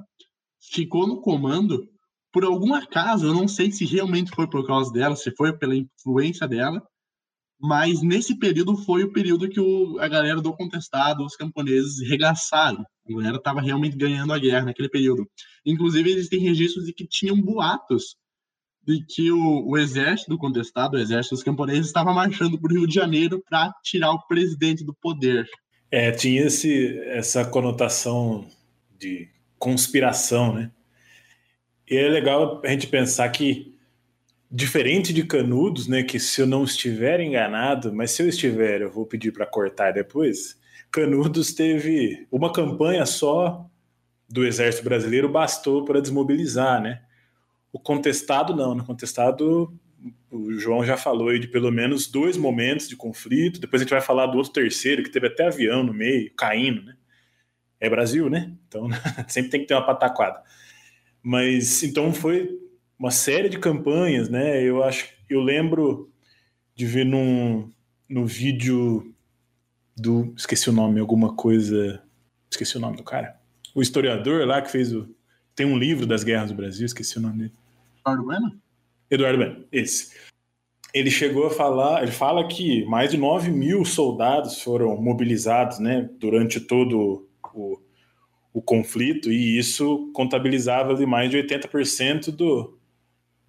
ficou no comando, por algum acaso, eu não sei se realmente foi por causa dela, se foi pela influência dela, mas nesse período foi o período que o, a galera do contestado, os camponeses, regaçaram. A galera estava realmente ganhando a guerra naquele período. Inclusive, existem registros de que tinham boatos de que o, o exército do contestado, o exército dos camponeses, estava marchando para o Rio de Janeiro para tirar o presidente do poder.
É, tinha esse, essa conotação de conspiração, né? E é legal a gente pensar que, diferente de Canudos, né, que se eu não estiver enganado, mas se eu estiver, eu vou pedir para cortar depois, Canudos teve uma campanha só do exército brasileiro bastou para desmobilizar, né? O contestado não, no contestado o João já falou de pelo menos dois momentos de conflito, depois a gente vai falar do outro terceiro, que teve até avião no meio, caindo, né? É Brasil, né? Então sempre tem que ter uma pataquada. Mas então foi uma série de campanhas, né? Eu acho, eu lembro de ver num, no vídeo do, esqueci o nome, alguma coisa, esqueci o nome do cara. O historiador lá que fez o tem um livro das guerras do Brasil, esqueci o nome dele.
Eduardo Bueno?
Eduardo Bueno, esse. Ele chegou a falar, ele fala que mais de 9 mil soldados foram mobilizados né, durante todo o, o conflito, e isso contabilizava ali mais de 80% do,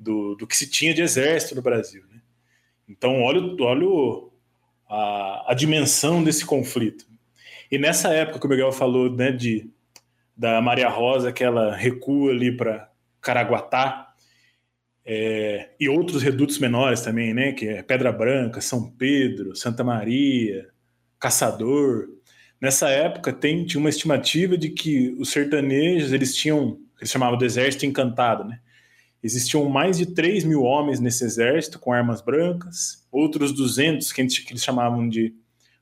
do, do que se tinha de exército no Brasil. Né? Então, olha, olha a, a dimensão desse conflito. E nessa época que o Miguel falou né, de, da Maria Rosa, que ela recua ali para Caraguatá, é, e outros redutos menores também, né? Que é Pedra Branca, São Pedro, Santa Maria, Caçador. Nessa época tem, tinha uma estimativa de que os sertanejos eles tinham, eles chamavam de exército encantado, né? Existiam mais de 3 mil homens nesse exército com armas brancas, outros 200 que, eles chamavam de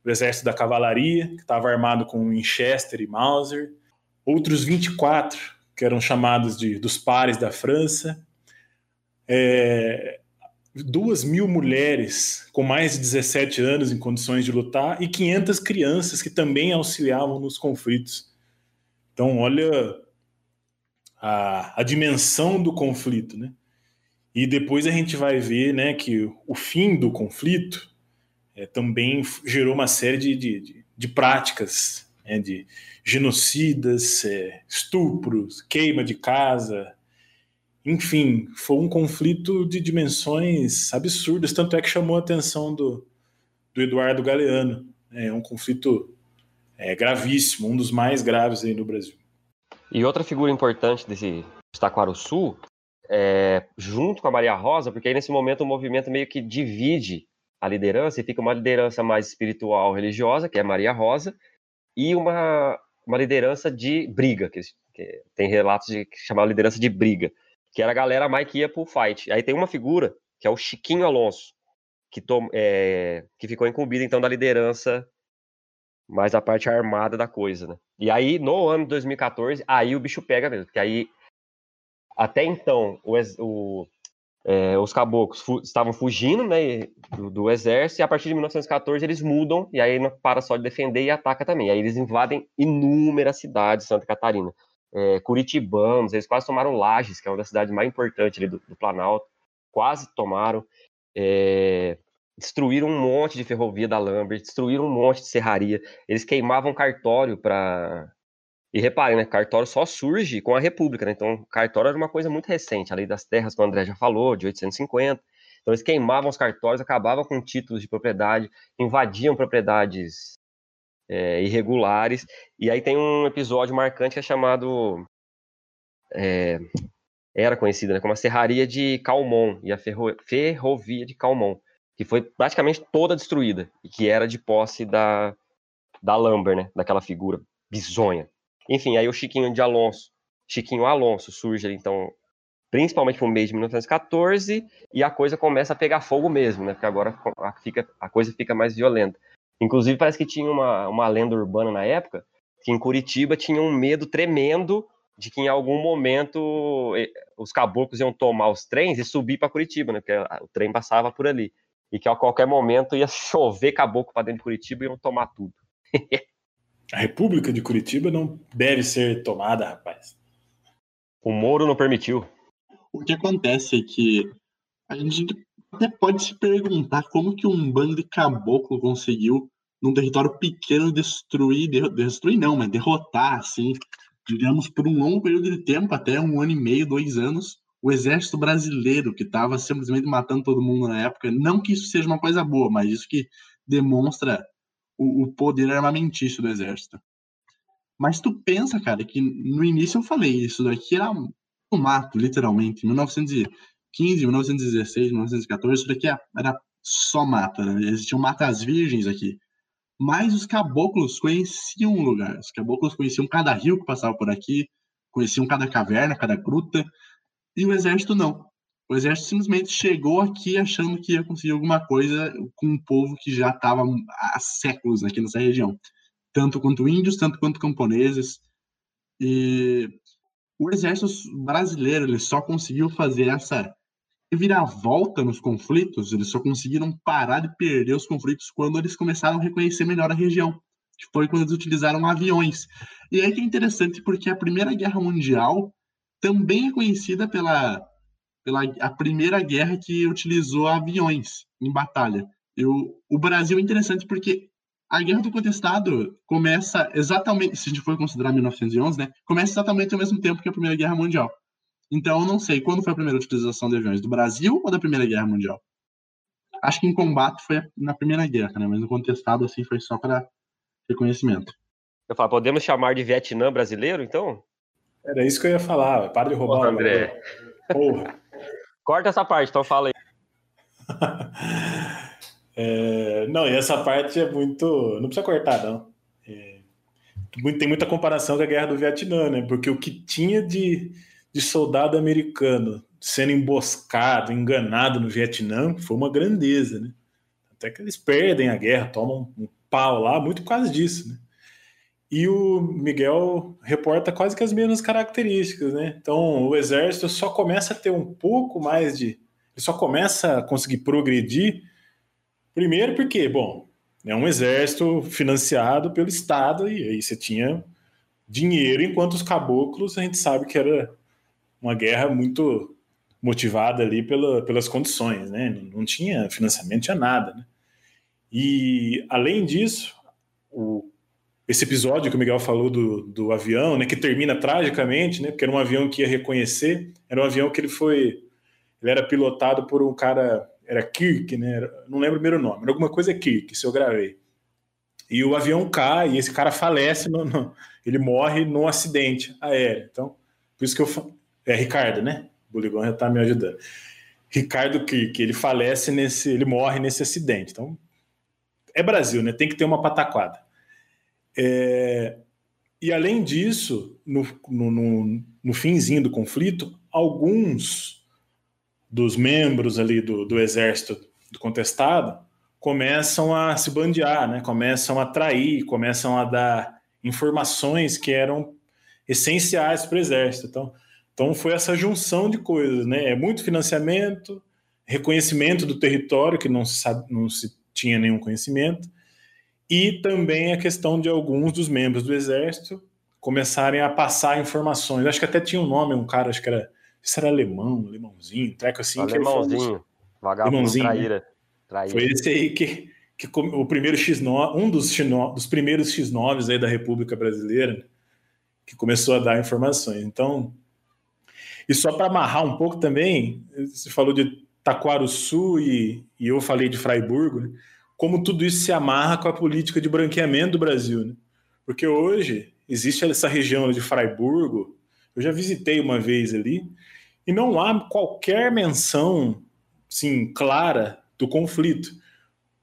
o exército da cavalaria, que estava armado com Winchester e Mauser, outros 24 que eram chamados de dos pares da França, é, duas mil mulheres com mais de 17 anos em condições de lutar e 500 crianças que também auxiliavam nos conflitos. Então, olha a, a dimensão do conflito, né? E depois a gente vai ver né, que o fim do conflito é, também gerou uma série de, de, de práticas né, de genocidas, é, estupros, queima de casa. Enfim, foi um conflito de dimensões absurdas, tanto é que chamou a atenção do, do Eduardo Galeano. É um conflito é, gravíssimo, um dos mais graves aí no Brasil.
E outra figura importante desse Sul é, junto com a Maria Rosa, porque aí nesse momento o movimento meio que divide a liderança e fica uma liderança mais espiritual religiosa, que é Maria Rosa, e uma, uma liderança de briga, que, que tem relatos de que chamava liderança de briga, que era a galera mais que ia pro fight. Aí tem uma figura, que é o Chiquinho Alonso, que, tom, é, que ficou incumbido então da liderança mais a parte armada da coisa, né? E aí, no ano de 2014, aí o bicho pega mesmo, porque aí, até então, o, o é, os caboclos fu estavam fugindo né, do, do, exército, e a partir de 1914 eles mudam, e aí não para só de defender e ataca também. Aí eles invadem inúmeras cidades de Santa Catarina. É, Curitibanos, eles quase tomaram Lages, que é uma das cidades mais importantes do, do, Planalto, quase tomaram. É, destruíram um monte de ferrovia da Lambert, destruíram um monte de serraria. Eles queimavam cartório para e reparem, né, cartório só surge com a República, né? Então, cartório era uma coisa muito recente, a lei das terras, que o André já falou, de 850. Então, eles queimavam os cartórios, acabavam com títulos de propriedade, invadiam propriedades é, irregulares. E aí tem um episódio marcante que é chamado. É, era conhecida né, como a Serraria de Calmon e a ferro, Ferrovia de Calmon, que foi praticamente toda destruída e que era de posse da, da Lambert, né, daquela figura bizonha. Enfim, aí o Chiquinho de Alonso, Chiquinho Alonso surge então, principalmente no mês de 1914, e a coisa começa a pegar fogo mesmo, né? Porque agora a, fica, a coisa fica mais violenta. Inclusive, parece que tinha uma, uma lenda urbana na época, que em Curitiba tinha um medo tremendo de que em algum momento os caboclos iam tomar os trens e subir para Curitiba, né? Porque o trem passava por ali. E que a qualquer momento ia chover caboclo para dentro de Curitiba e iam tomar tudo.
A República de Curitiba não deve ser tomada, rapaz.
O Moro não permitiu.
O que acontece é que a gente até pode se perguntar como que um bando de caboclo conseguiu, num território pequeno, destruir, destruir não, mas derrotar, assim, digamos, por um longo período de tempo, até um ano e meio, dois anos, o exército brasileiro, que estava simplesmente matando todo mundo na época. Não que isso seja uma coisa boa, mas isso que demonstra o, o poder armamentício do exército. Mas tu pensa, cara, que no início eu falei, isso daqui era um mato, literalmente. 1915, 1916, 1914, isso daqui era só mata, né? Existiam matas virgens aqui. Mas os caboclos conheciam o lugar. Os caboclos conheciam cada rio que passava por aqui, conheciam cada caverna, cada gruta, e o exército não. O exército simplesmente chegou aqui achando que ia conseguir alguma coisa com um povo que já estava há séculos aqui nessa região, tanto quanto índios, tanto quanto camponeses. E o exército brasileiro ele só conseguiu fazer essa viravolta nos conflitos, eles só conseguiram parar de perder os conflitos quando eles começaram a reconhecer melhor a região, que foi quando eles utilizaram aviões. E aí que é interessante porque a Primeira Guerra Mundial também é conhecida pela pela a primeira guerra que utilizou aviões em batalha. Eu, o Brasil é interessante porque a Guerra do Contestado começa exatamente, se a gente for considerar 1911, né, começa exatamente ao mesmo tempo que a Primeira Guerra Mundial. Então, eu não sei quando foi a primeira utilização de aviões, do Brasil ou da Primeira Guerra Mundial? Acho que em combate foi na Primeira Guerra, né, mas no contestado, assim, foi só para reconhecimento.
Eu falo, podemos chamar de Vietnã brasileiro, então?
Era isso que eu ia falar, para de roubar.
Porra, André.
Porra.
Corta essa parte, então fala aí.
é, não, e essa parte é muito. Não precisa cortar, não. É, tem muita comparação com a guerra do Vietnã, né? Porque o que tinha de, de soldado americano sendo emboscado, enganado no Vietnã, foi uma grandeza, né? Até que eles perdem a guerra, tomam um pau lá, muito por causa disso, né? E o Miguel reporta quase que as mesmas características, né? Então, o exército só começa a ter um pouco mais de. Ele só começa a conseguir progredir, primeiro porque, bom, é um exército financiado pelo Estado, e aí você tinha dinheiro, enquanto os caboclos, a gente sabe que era uma guerra muito motivada ali pela, pelas condições, né? Não tinha financiamento, tinha nada, né? E além disso, o, esse episódio que o Miguel falou do, do avião, né, que termina tragicamente, né? Porque era um avião que ia reconhecer, era um avião que ele foi, ele era pilotado por um cara, era Kirk, né? Não lembro o primeiro nome, era alguma coisa Kirk, se eu gravei. E o avião cai e esse cara falece, no, no, ele morre num acidente aéreo. Então, por isso que eu é Ricardo, né? O Buligão já está me ajudando. Ricardo Kirk, ele falece nesse, ele morre nesse acidente. Então, é Brasil, né? Tem que ter uma pataquada. É, e além disso, no, no, no, no, finzinho do conflito, alguns dos membros ali do, do exército do contestado começam a se bandear, né? começam a trair, começam a dar informações que eram essenciais para o exército. Então, então foi essa junção de coisas, né? É muito financiamento, reconhecimento do território que não se, sabe, não se tinha nenhum conhecimento, e também a questão de alguns dos membros do exército começarem a passar informações. Acho que até tinha um nome, um cara, acho que era, isso era alemão, alemãozinho, treco assim.
Alemãozinho, vagabundo, traíra,
né? traíra. Foi esse aí que, que o primeiro X9, um dos, X9, dos primeiros X9s aí da República Brasileira, né? que começou a dar informações. Então, e só para amarrar um pouco também, você falou de Taquaruçu e, e eu falei de Fraiburgo, né? Como tudo isso se amarra com a política de branqueamento do Brasil. Né? Porque hoje existe essa região de Fraiburgo, eu já visitei uma vez ali, e não há qualquer menção sim, clara do conflito.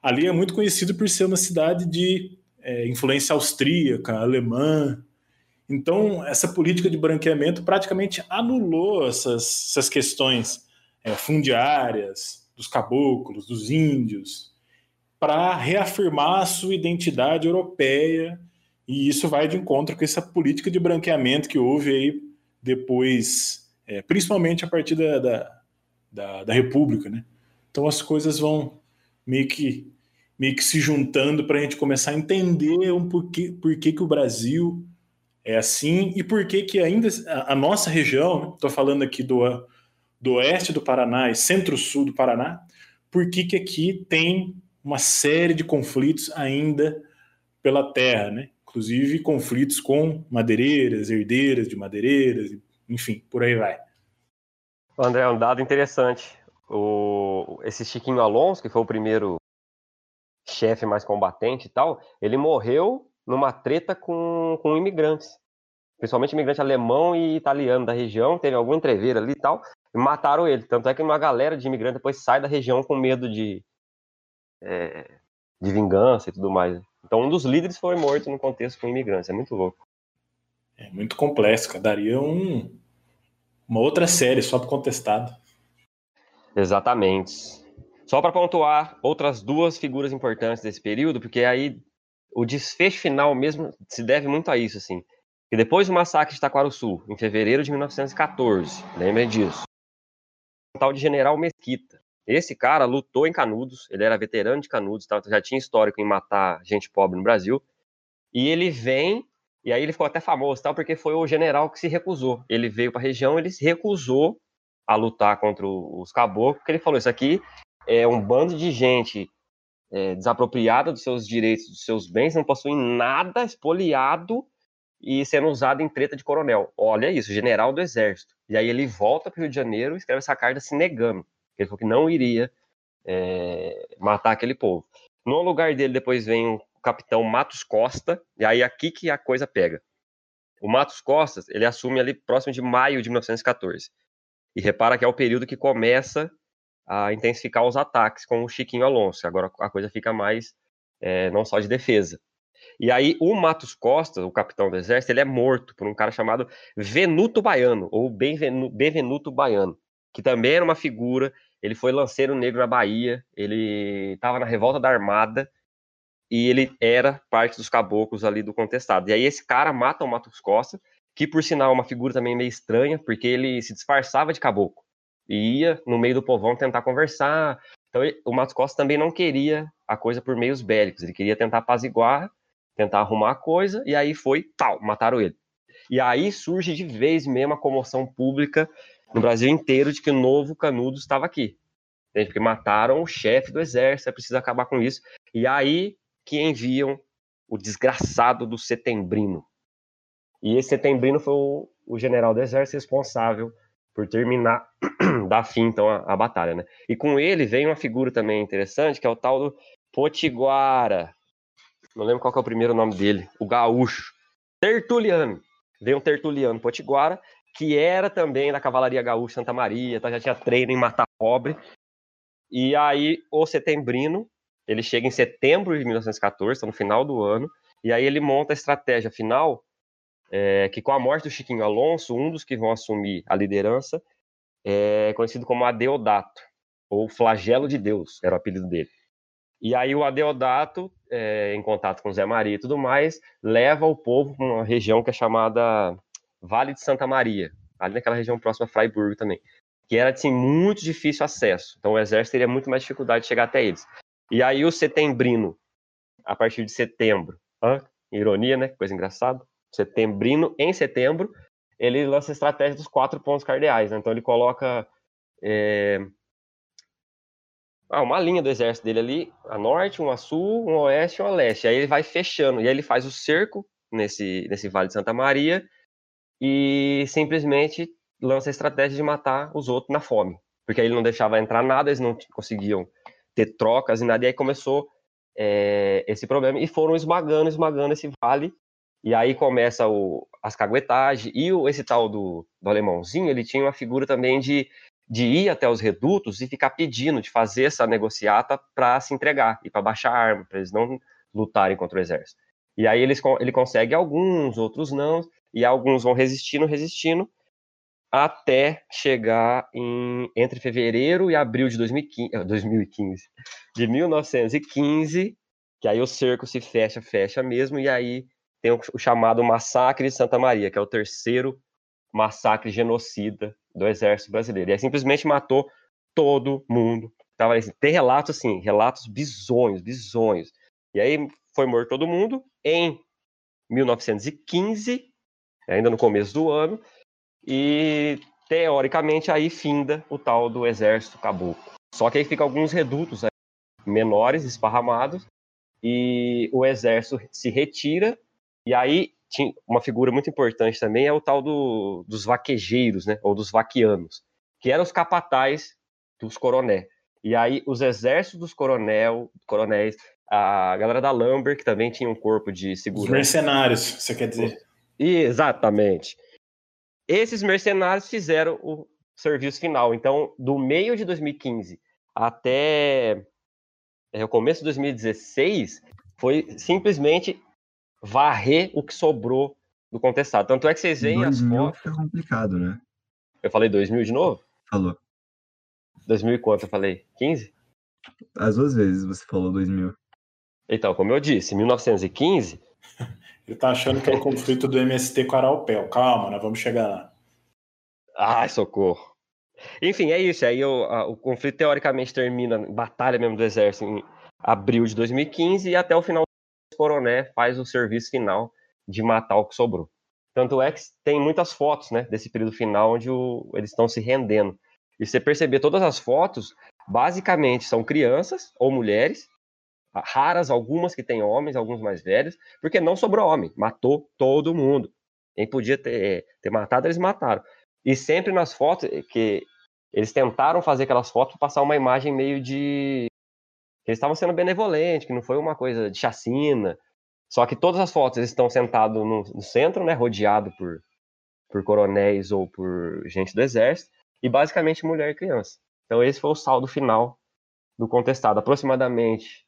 Ali é muito conhecido por ser uma cidade de é, influência austríaca, alemã, então, essa política de branqueamento praticamente anulou essas, essas questões é, fundiárias, dos caboclos, dos índios, para reafirmar a sua identidade europeia, e isso vai de encontro com essa política de branqueamento que houve aí depois, é, principalmente a partir da, da, da, da República. Né? Então, as coisas vão meio que, meio que se juntando para a gente começar a entender um porquê, porquê que o Brasil é assim e por que que ainda a, a nossa região, estou né, falando aqui do, do oeste do Paraná e centro-sul do Paraná, por que que aqui tem uma série de conflitos ainda pela terra, né? Inclusive conflitos com madeireiras, herdeiras de madeireiras, enfim, por aí vai.
André, um dado interessante. O, esse Chiquinho Alonso, que foi o primeiro chefe mais combatente e tal, ele morreu numa treta com, com imigrantes, principalmente imigrante alemão e italiano da região, teve algum entreveiro ali e tal, e mataram ele. Tanto é que uma galera de imigrantes depois sai da região com medo de, é, de vingança e tudo mais. Então um dos líderes foi morto no contexto com imigrantes, é muito louco.
É muito complexo, cara. daria um, uma outra série só para contestado.
Exatamente. Só para pontuar outras duas figuras importantes desse período, porque aí o desfecho final mesmo se deve muito a isso, assim. Que depois do massacre de Taquaruçu, em fevereiro de 1914, lembrem disso, um tal de General Mesquita. Esse cara lutou em Canudos, ele era veterano de Canudos, já tinha histórico em matar gente pobre no Brasil. E ele vem, e aí ele ficou até famoso, tal, porque foi o general que se recusou. Ele veio para a região, ele se recusou a lutar contra os caboclos, porque ele falou: Isso aqui é um bando de gente é, desapropriada dos seus direitos, dos seus bens, não possuem nada expoliado e sendo usado em treta de coronel. Olha isso, general do exército. E aí ele volta para o Rio de Janeiro e escreve essa carta se negando. Ele falou que não iria é, matar aquele povo. No lugar dele depois vem o capitão Matos Costa, e aí aqui que a coisa pega. O Matos Costa, ele assume ali próximo de maio de 1914. E repara que é o período que começa a intensificar os ataques com o Chiquinho Alonso. Agora a coisa fica mais é, não só de defesa. E aí o Matos Costa, o capitão do exército, ele é morto por um cara chamado Venuto Baiano, ou Benvenuto Baiano, que também era uma figura, ele foi lanceiro negro na Bahia, ele estava na revolta da Armada, e ele era parte dos caboclos ali do contestado. E aí esse cara mata o Matos Costa, que por sinal é uma figura também meio estranha, porque ele se disfarçava de caboclo e ia no meio do povão tentar conversar. Então o Matos Costa também não queria a coisa por meios bélicos, ele queria tentar apaziguar, tentar arrumar a coisa, e aí foi, tal, mataram ele. E aí surge de vez mesmo a comoção pública no Brasil inteiro de que o novo Canudos estava aqui. Entende? Porque mataram o chefe do exército, é preciso acabar com isso. E aí que enviam o desgraçado do Setembrino. E esse Setembrino foi o, o general do exército responsável por terminar, dar fim então à, batalha, né? E com ele vem uma figura também interessante, que é o tal do Potiguara. Não lembro qual é o primeiro nome dele, o gaúcho. Tertuliano. Vem um Tertuliano Potiguara, que era também da Cavalaria Gaúcha Santa Maria, tá? já tinha treino em matar pobre. E aí o Setembrino, ele chega em setembro de 1914, tá no final do ano, e aí ele monta a estratégia final é, que com a morte do Chiquinho Alonso, um dos que vão assumir a liderança é conhecido como Adeodato, ou Flagelo de Deus, era o apelido dele. E aí o Adeodato, é, em contato com Zé Maria e tudo mais, leva o povo para uma região que é chamada Vale de Santa Maria, ali naquela região próxima a Freiburg também, que era assim muito difícil acesso. Então o exército teria muito mais dificuldade de chegar até eles. E aí o setembrino, a partir de setembro, hã? ironia, né? Coisa engraçada setembrino, em setembro, ele lança a estratégia dos quatro pontos cardeais. Né? Então ele coloca é... ah, uma linha do exército dele ali, a norte, um a sul, um a oeste e um a leste. Aí ele vai fechando, e aí ele faz o cerco nesse, nesse Vale de Santa Maria e simplesmente lança a estratégia de matar os outros na fome. Porque aí ele não deixava entrar nada, eles não conseguiam ter trocas e nada, e aí começou é, esse problema. E foram esmagando, esmagando esse vale e aí começa o, as caguetagens. E o, esse tal do, do alemãozinho, ele tinha uma figura também de, de ir até os redutos e ficar pedindo, de fazer essa negociata para se entregar e para baixar a arma, para eles não lutarem contra o exército. E aí eles, ele consegue alguns, outros não, e alguns vão resistindo, resistindo, até chegar em, entre fevereiro e abril de 2015, 2015, de 1915, que aí o cerco se fecha, fecha mesmo, e aí tem o, o chamado Massacre de Santa Maria, que é o terceiro massacre genocida do exército brasileiro. E aí simplesmente matou todo mundo. Tava, assim, tem relatos assim, relatos bizonhos, bizonhos. E aí foi morto todo mundo em 1915, ainda no começo do ano, e teoricamente aí finda o tal do exército caboclo. Só que aí fica alguns redutos aí, menores, esparramados, e o exército se retira e aí, uma figura muito importante também é o tal do, dos vaquejeiros, né? Ou dos vaquianos, que eram os capatais dos coronéis. E aí, os exércitos dos coronel, coronéis, a galera da Lumber, que também tinha um corpo de segurança. Os
mercenários, você quer dizer?
Exatamente. Esses mercenários fizeram o serviço final. Então, do meio de 2015 até é, o começo de 2016, foi simplesmente varrer o que sobrou do contestado. Tanto é que vocês veem as fotos.
Fica complicado, né?
Eu falei 2000 de novo?
Falou.
2000 e quanto eu falei? 15?
As duas vezes você falou 2000.
Então, como eu disse, 1915.
Ele tá achando que é o conflito do MST com a Araupel. Calma, nós vamos chegar lá.
Ai, socorro. Enfim, é isso. Aí o, a, o conflito teoricamente termina, batalha mesmo do exército, em abril de 2015 e até o final Coroné faz o serviço final de matar o que sobrou. Tanto é que tem muitas fotos né, desse período final onde o, eles estão se rendendo. E você perceber todas as fotos, basicamente são crianças ou mulheres, raras algumas que têm homens, alguns mais velhos, porque não sobrou homem, matou todo mundo. Quem podia ter, ter matado, eles mataram. E sempre nas fotos que eles tentaram fazer aquelas fotos para passar uma imagem meio de eles estavam sendo benevolentes, que não foi uma coisa de chacina. Só que todas as fotos eles estão sentados no, no centro, né, rodeado por, por coronéis ou por gente do exército, e basicamente mulher e criança. Então esse foi o saldo final do contestado. Aproximadamente,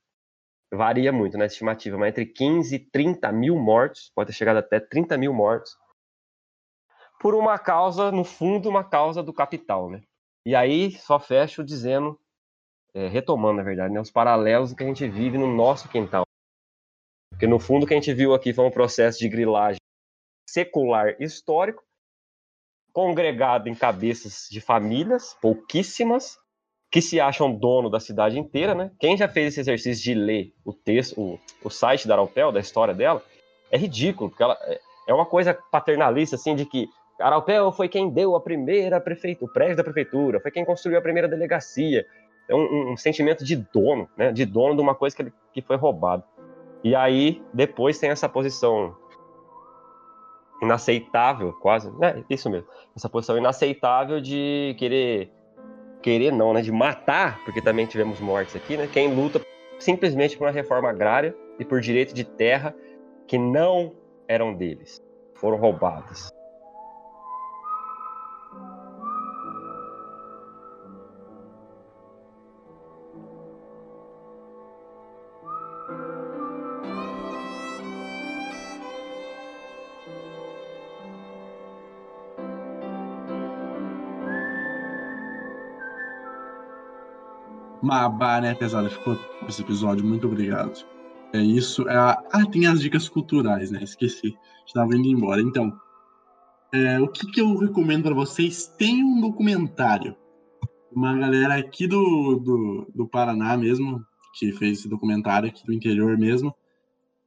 varia muito na né, estimativa, mas entre 15 e 30 mil mortos, pode ter chegado até 30 mil mortos, por uma causa, no fundo, uma causa do capital, né? E aí só fecho dizendo é, retomando, na verdade, né, os paralelos que a gente vive no nosso quintal. Porque, no fundo, o que a gente viu aqui foi um processo de grilagem secular histórico, congregado em cabeças de famílias, pouquíssimas, que se acham dono da cidade inteira, né? Quem já fez esse exercício de ler o texto, o, o site da Araupel, da história dela, é ridículo, porque ela é, é uma coisa paternalista, assim, de que Caralpel foi quem deu a primeira prefeitura, o prédio da prefeitura, foi quem construiu a primeira delegacia. É um, um, sentimento de dono, né? De dono de uma coisa que, que foi roubado. E aí, depois tem essa posição inaceitável, quase, né? Isso mesmo. Essa posição inaceitável de querer querer não, né, de matar, porque também tivemos mortes aqui, né? Quem luta simplesmente por uma reforma agrária e por direito de terra que não eram deles, foram roubados.
Mabá, né, pesada? Ficou esse episódio. Muito obrigado. É isso. É a... Ah, tem as dicas culturais, né? Esqueci. Estava indo embora. Então, é, o que, que eu recomendo para vocês? Tem um documentário. Uma galera aqui do, do, do Paraná mesmo, que fez esse documentário aqui do interior mesmo,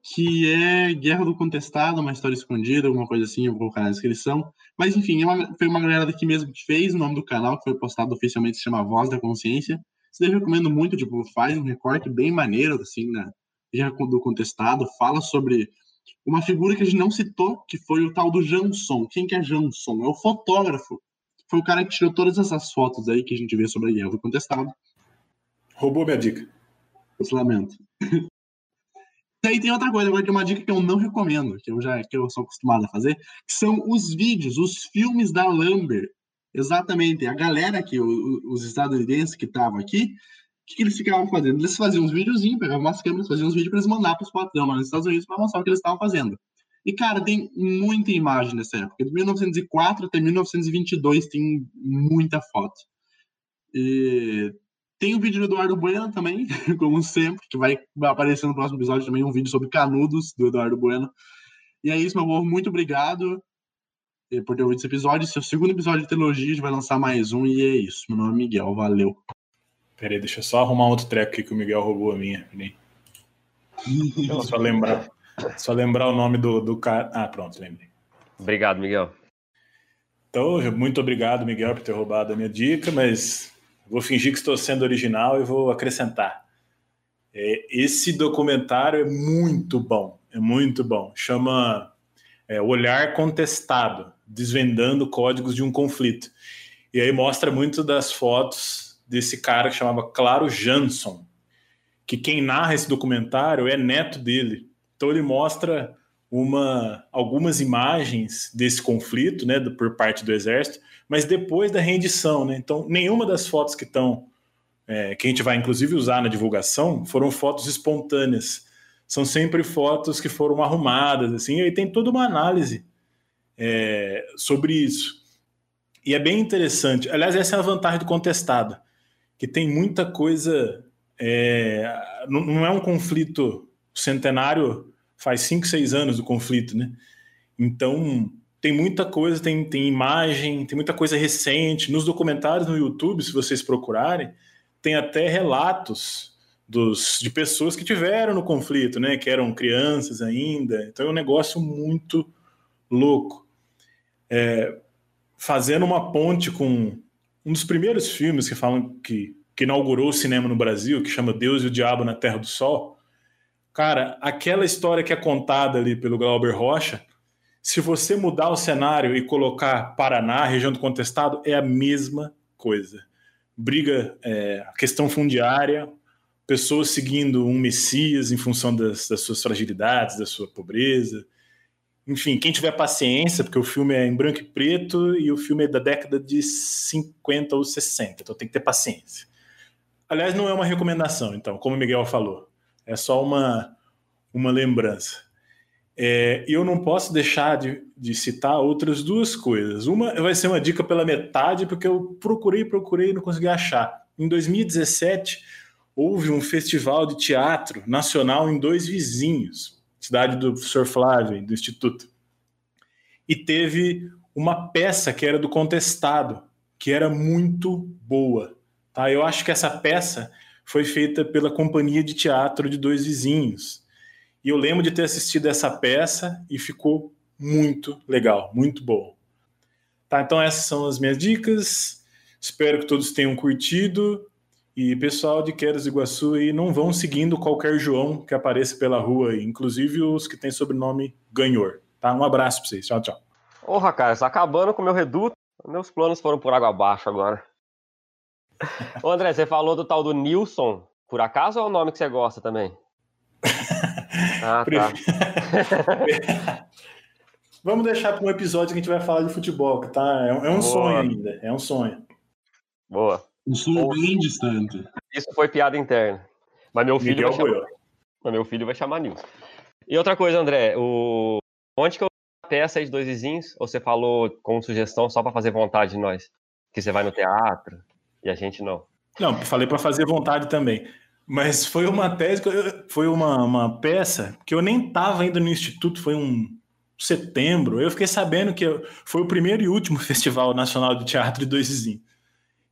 que é Guerra do Contestado, uma história escondida, alguma coisa assim, eu vou colocar na descrição. Mas enfim, é uma, foi uma galera daqui mesmo que fez, o nome do canal que foi postado oficialmente se chama Voz da Consciência. Isso eu recomendo muito, tipo, faz um recorte bem maneiro, assim, na já do contestado, fala sobre uma figura que a gente não citou, que foi o tal do Jansson. Quem que é Jansson? É o fotógrafo. Foi o cara que tirou todas essas fotos aí que a gente vê sobre a guerra do contestado.
Roubou minha dica.
Eu lamento. E aí tem outra coisa, agora que é uma dica que eu não recomendo, que eu já que eu sou acostumado a fazer, que são os vídeos, os filmes da Lambert. Exatamente. A galera aqui, os estadunidenses que estavam aqui, o que, que, eles ficavam fazendo? Eles faziam uns videozinhos, pegavam umas câmeras, faziam uns vídeos para eles mandar para os patrão lá nos Estados Unidos para mostrar o que eles estavam fazendo. E, cara, tem muita imagem nessa época. De 1904 até 1922 tem muita foto. E tem o vídeo do Eduardo Bueno também, como sempre, que vai, aparecer no próximo episódio também, um vídeo sobre canudos do Eduardo Bueno. E é isso, meu povo. Muito obrigado por ter ouvido esse episódio. Esse é o segundo episódio de trilogia, a gente vai lançar mais um e é isso. Meu nome é Miguel, valeu.
Peraí, deixa eu só arrumar outro treco aqui que o Miguel roubou a minha. só lembrar, só lembrar o nome do, do cara. Ah, pronto, lembrei.
Obrigado, Miguel.
Então, muito obrigado, Miguel, por ter roubado a minha dica, mas vou fingir que estou sendo original e vou acrescentar. É, esse documentário é muito bom, é muito bom. Chama é, Olhar Contestado desvendando códigos de um conflito. E aí mostra muito das fotos desse cara que chamava Claro Jansson, que quem narra esse documentário é neto dele. Então ele mostra uma, algumas imagens desse conflito, né, por parte do exército, mas depois da rendição, né? Então nenhuma das fotos que estão é, que a gente vai inclusive usar na divulgação foram fotos espontâneas. São sempre fotos que foram arrumadas, assim, e aí tem toda uma análise é, sobre isso. E é bem interessante. Aliás, essa é a vantagem do contestado, que tem muita coisa. É, não, não, é um conflito centenário, faz 5, 6 anos do conflito, né? Então, tem muita coisa, tem, tem imagem, tem muita coisa recente. Nos documentários no YouTube, se vocês procurarem, tem até relatos dos, de pessoas que tiveram no conflito, né? Que eram crianças ainda. Então é um negócio muito louco é, fazendo uma ponte com um dos primeiros filmes que falam que, que inaugurou o cinema no Brasil, que chama Deus e o Diabo na Terra do Sol. Cara, aquela história que é contada ali pelo Glauber Rocha, se você mudar o cenário e colocar Paraná, região do contestado, é a mesma coisa. Briga, é, questão fundiária, pessoas seguindo um Messias em função das, das suas fragilidades, da sua pobreza, enfim, quem tiver paciência, porque o filme é em branco e preto e o filme é da década de 50 ou 60, então tem que ter paciência. Aliás, não é uma recomendação, então, como o Miguel falou, é só uma, uma lembrança. É, eu não posso deixar de, de, citar outras duas coisas. Uma vai ser uma dica pela metade, porque eu procurei, procurei e não consegui achar. Em 2017, houve um festival de teatro nacional em dois vizinhos, cidade do professor Flávio, do Instituto. E teve uma peça que era do Contestado, que era muito boa. Tá? Eu acho que essa peça foi feita pela Companhia de Teatro de Dois Vizinhos. E eu lembro de ter assistido essa peça e ficou muito legal, muito bom. Tá, então essas são as minhas dicas. Espero que todos tenham curtido. E pessoal de Queiroz do Iguaçu aí, não vão seguindo qualquer João que apareça pela rua aí, inclusive os que têm sobrenome Ganhor. Tá? Um abraço pra vocês. Tchau, tchau.
Porra, cara, está acabando com o meu reduto. Meus planos foram por água abaixo agora. Ô, André, você falou do tal do Nilson. Por acaso ou é o nome que você gosta também? Ah,
tá. Vamos deixar para um episódio que a gente vai falar de futebol, que tá? É, um é sonho ainda. É um sonho.
Boa.
Um sonho bem distante.
Isso foi piada interna. Mas meu filho, vai chamar... Mas meu filho vai chamar Nilson. E outra coisa, André, o... onde que eu peça aí de dois vizinhos? Ou você falou com sugestão só para fazer vontade de nós? Que você vai no teatro e a gente não.
Não, falei para fazer vontade também. Mas foi uma tese, foi uma, uma peça que eu nem estava indo no instituto, foi um setembro. Eu fiquei sabendo que foi o primeiro e último Festival Nacional de Teatro de Dois Vizinhos.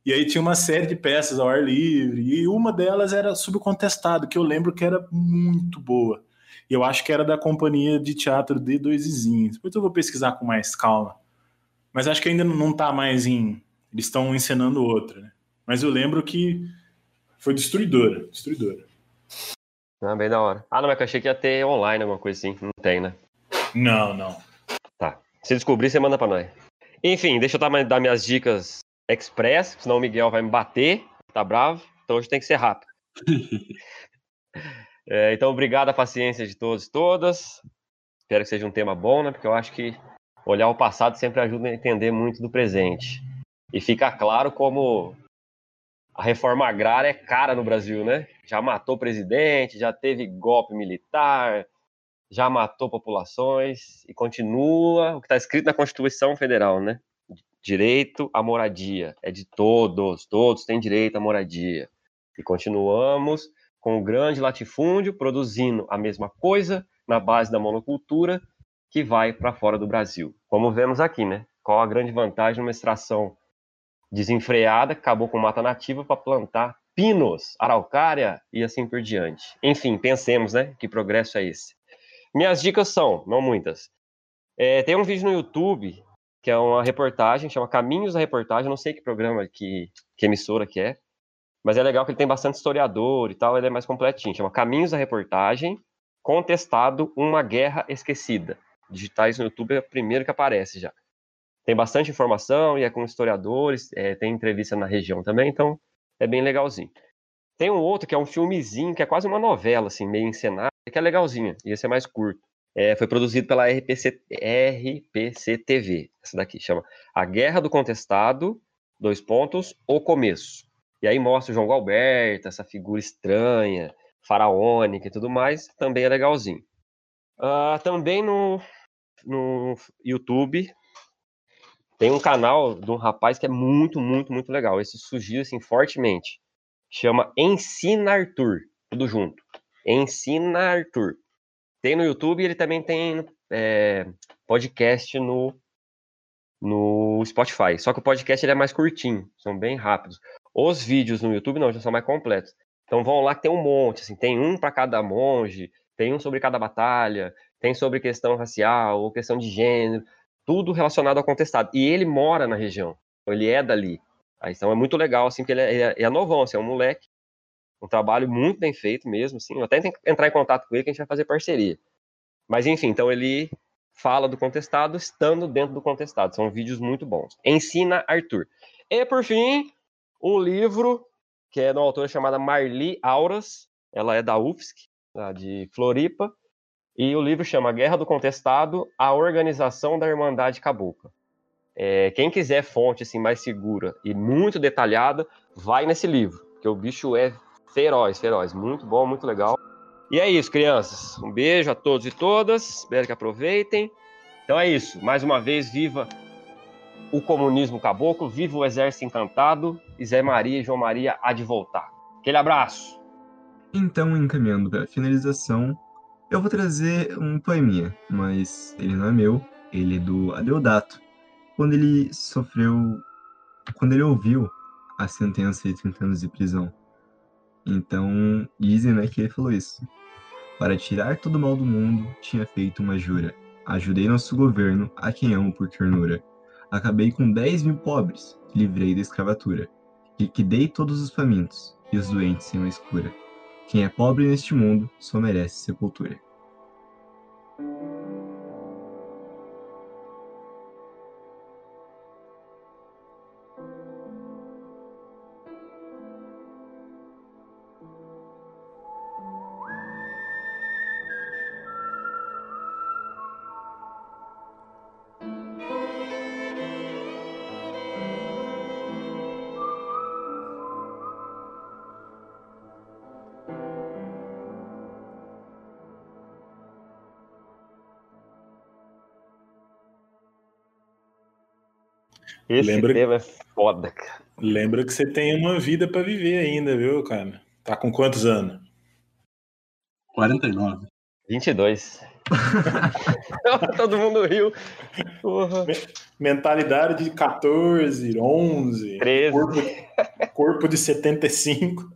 E aí tinha uma série de peças ao ar livre, e uma delas era Subcontestado, que eu lembro que era muito boa. E eu acho que era da companhia de teatro de Dois Vizinhos. Depois eu vou pesquisar com mais calma. Mas acho que ainda não está mais em. Eles estão encenando outra, né? Mas eu lembro que foi destruidora. Destruidora.
Ah, bem da hora. Ah, não, mas eu achei que ia ter online, alguma coisa assim. Não tem, né?
Não, não.
Tá. Se descobrir, você manda pra nós. Enfim, deixa eu dar minhas dicas express, senão o Miguel vai me bater, tá bravo. Então hoje tem que ser rápido. é, então, obrigado a paciência de todos e todas. Espero que seja um tema bom, né? Porque eu acho que olhar o passado sempre ajuda a entender muito do presente. E fica claro como a reforma agrária é cara no Brasil, né? Já matou presidente, já teve golpe militar, já matou populações e continua o que está escrito na Constituição Federal, né? Direito à moradia é de todos, todos têm direito à moradia. E continuamos com o grande latifúndio produzindo a mesma coisa na base da monocultura que vai para fora do Brasil. Como vemos aqui, né? Qual a grande vantagem numa extração desenfreada, acabou com mata nativa para plantar pinos, araucária e assim por diante. Enfim, pensemos, né? Que progresso é esse? Minhas dicas são, não muitas. É, tem um vídeo no YouTube que é uma reportagem, chama Caminhos da Reportagem, não sei que programa, que, que emissora que é, mas é legal que ele tem bastante historiador e tal, ele é mais completinho. Chama Caminhos da Reportagem, contestado uma guerra esquecida. Digitais no YouTube é o primeiro que aparece já tem bastante informação e é com historiadores, é, tem entrevista na região também, então é bem legalzinho. Tem um outro que é um filmezinho, que é quase uma novela, assim, meio encenada, que é legalzinha, e esse é mais curto. É, foi produzido pela RPC, RPC TV, essa daqui, chama A Guerra do Contestado, dois pontos, O Começo. E aí mostra o João Galberto, essa figura estranha, faraônica e tudo mais, também é legalzinho. Uh, também no, no YouTube tem um canal de um rapaz que é muito, muito, muito legal. Esse surgiu assim fortemente. Chama Ensina Arthur, tudo junto. Ensina Arthur. Tem no YouTube e ele também tem é, podcast no, no Spotify. Só que o podcast ele é mais curtinho, são bem rápidos. Os vídeos no YouTube não, já são mais completos. Então vão lá que tem um monte, assim, tem um para cada monge, tem um sobre cada batalha, tem sobre questão racial ou questão de gênero tudo relacionado ao contestado. E ele mora na região, ele é dali. Então é muito legal, assim, porque ele é, é, é novão, assim, é um moleque, um trabalho muito bem feito mesmo, assim. Eu até tenho que entrar em contato com ele que a gente vai fazer parceria. Mas enfim, então ele fala do contestado estando dentro do contestado. São vídeos muito bons. Ensina Arthur. E por fim, um livro que é de uma autora chamada Marli Auras. Ela é da UFSC, de Floripa. E o livro chama Guerra do Contestado, a Organização da Irmandade Cabocla. É, quem quiser fonte assim mais segura e muito detalhada, vai nesse livro, porque o bicho é feroz, feroz, muito bom, muito legal. E é isso, crianças. Um beijo a todos e todas. Espero que aproveitem. Então é isso. Mais uma vez, viva o comunismo caboclo, viva o exército encantado. E Zé Maria e João Maria há de voltar. Aquele abraço.
Então, encaminhando para a finalização, eu vou trazer um poeminha, mas ele não é meu, ele é do Adeodato. Quando ele sofreu. Quando ele ouviu a sentença de 30 anos de prisão. Então, dizem né, que ele falou isso. Para tirar todo o mal do mundo, tinha feito uma jura. Ajudei nosso governo, a quem amo por ternura. Acabei com dez mil pobres, livrei da escravatura. Liquidei todos os famintos e os doentes sem uma escura. Quem é pobre neste mundo só merece sepultura.
Esse
Lembra-
tema é foda, cara.
Lembra que você tem uma vida pra viver ainda, viu, cara? Tá com quantos anos?
49.
22. Todo mundo riu. Porra.
Mentalidade de 14, 11.
13.
Corpo, corpo de 75.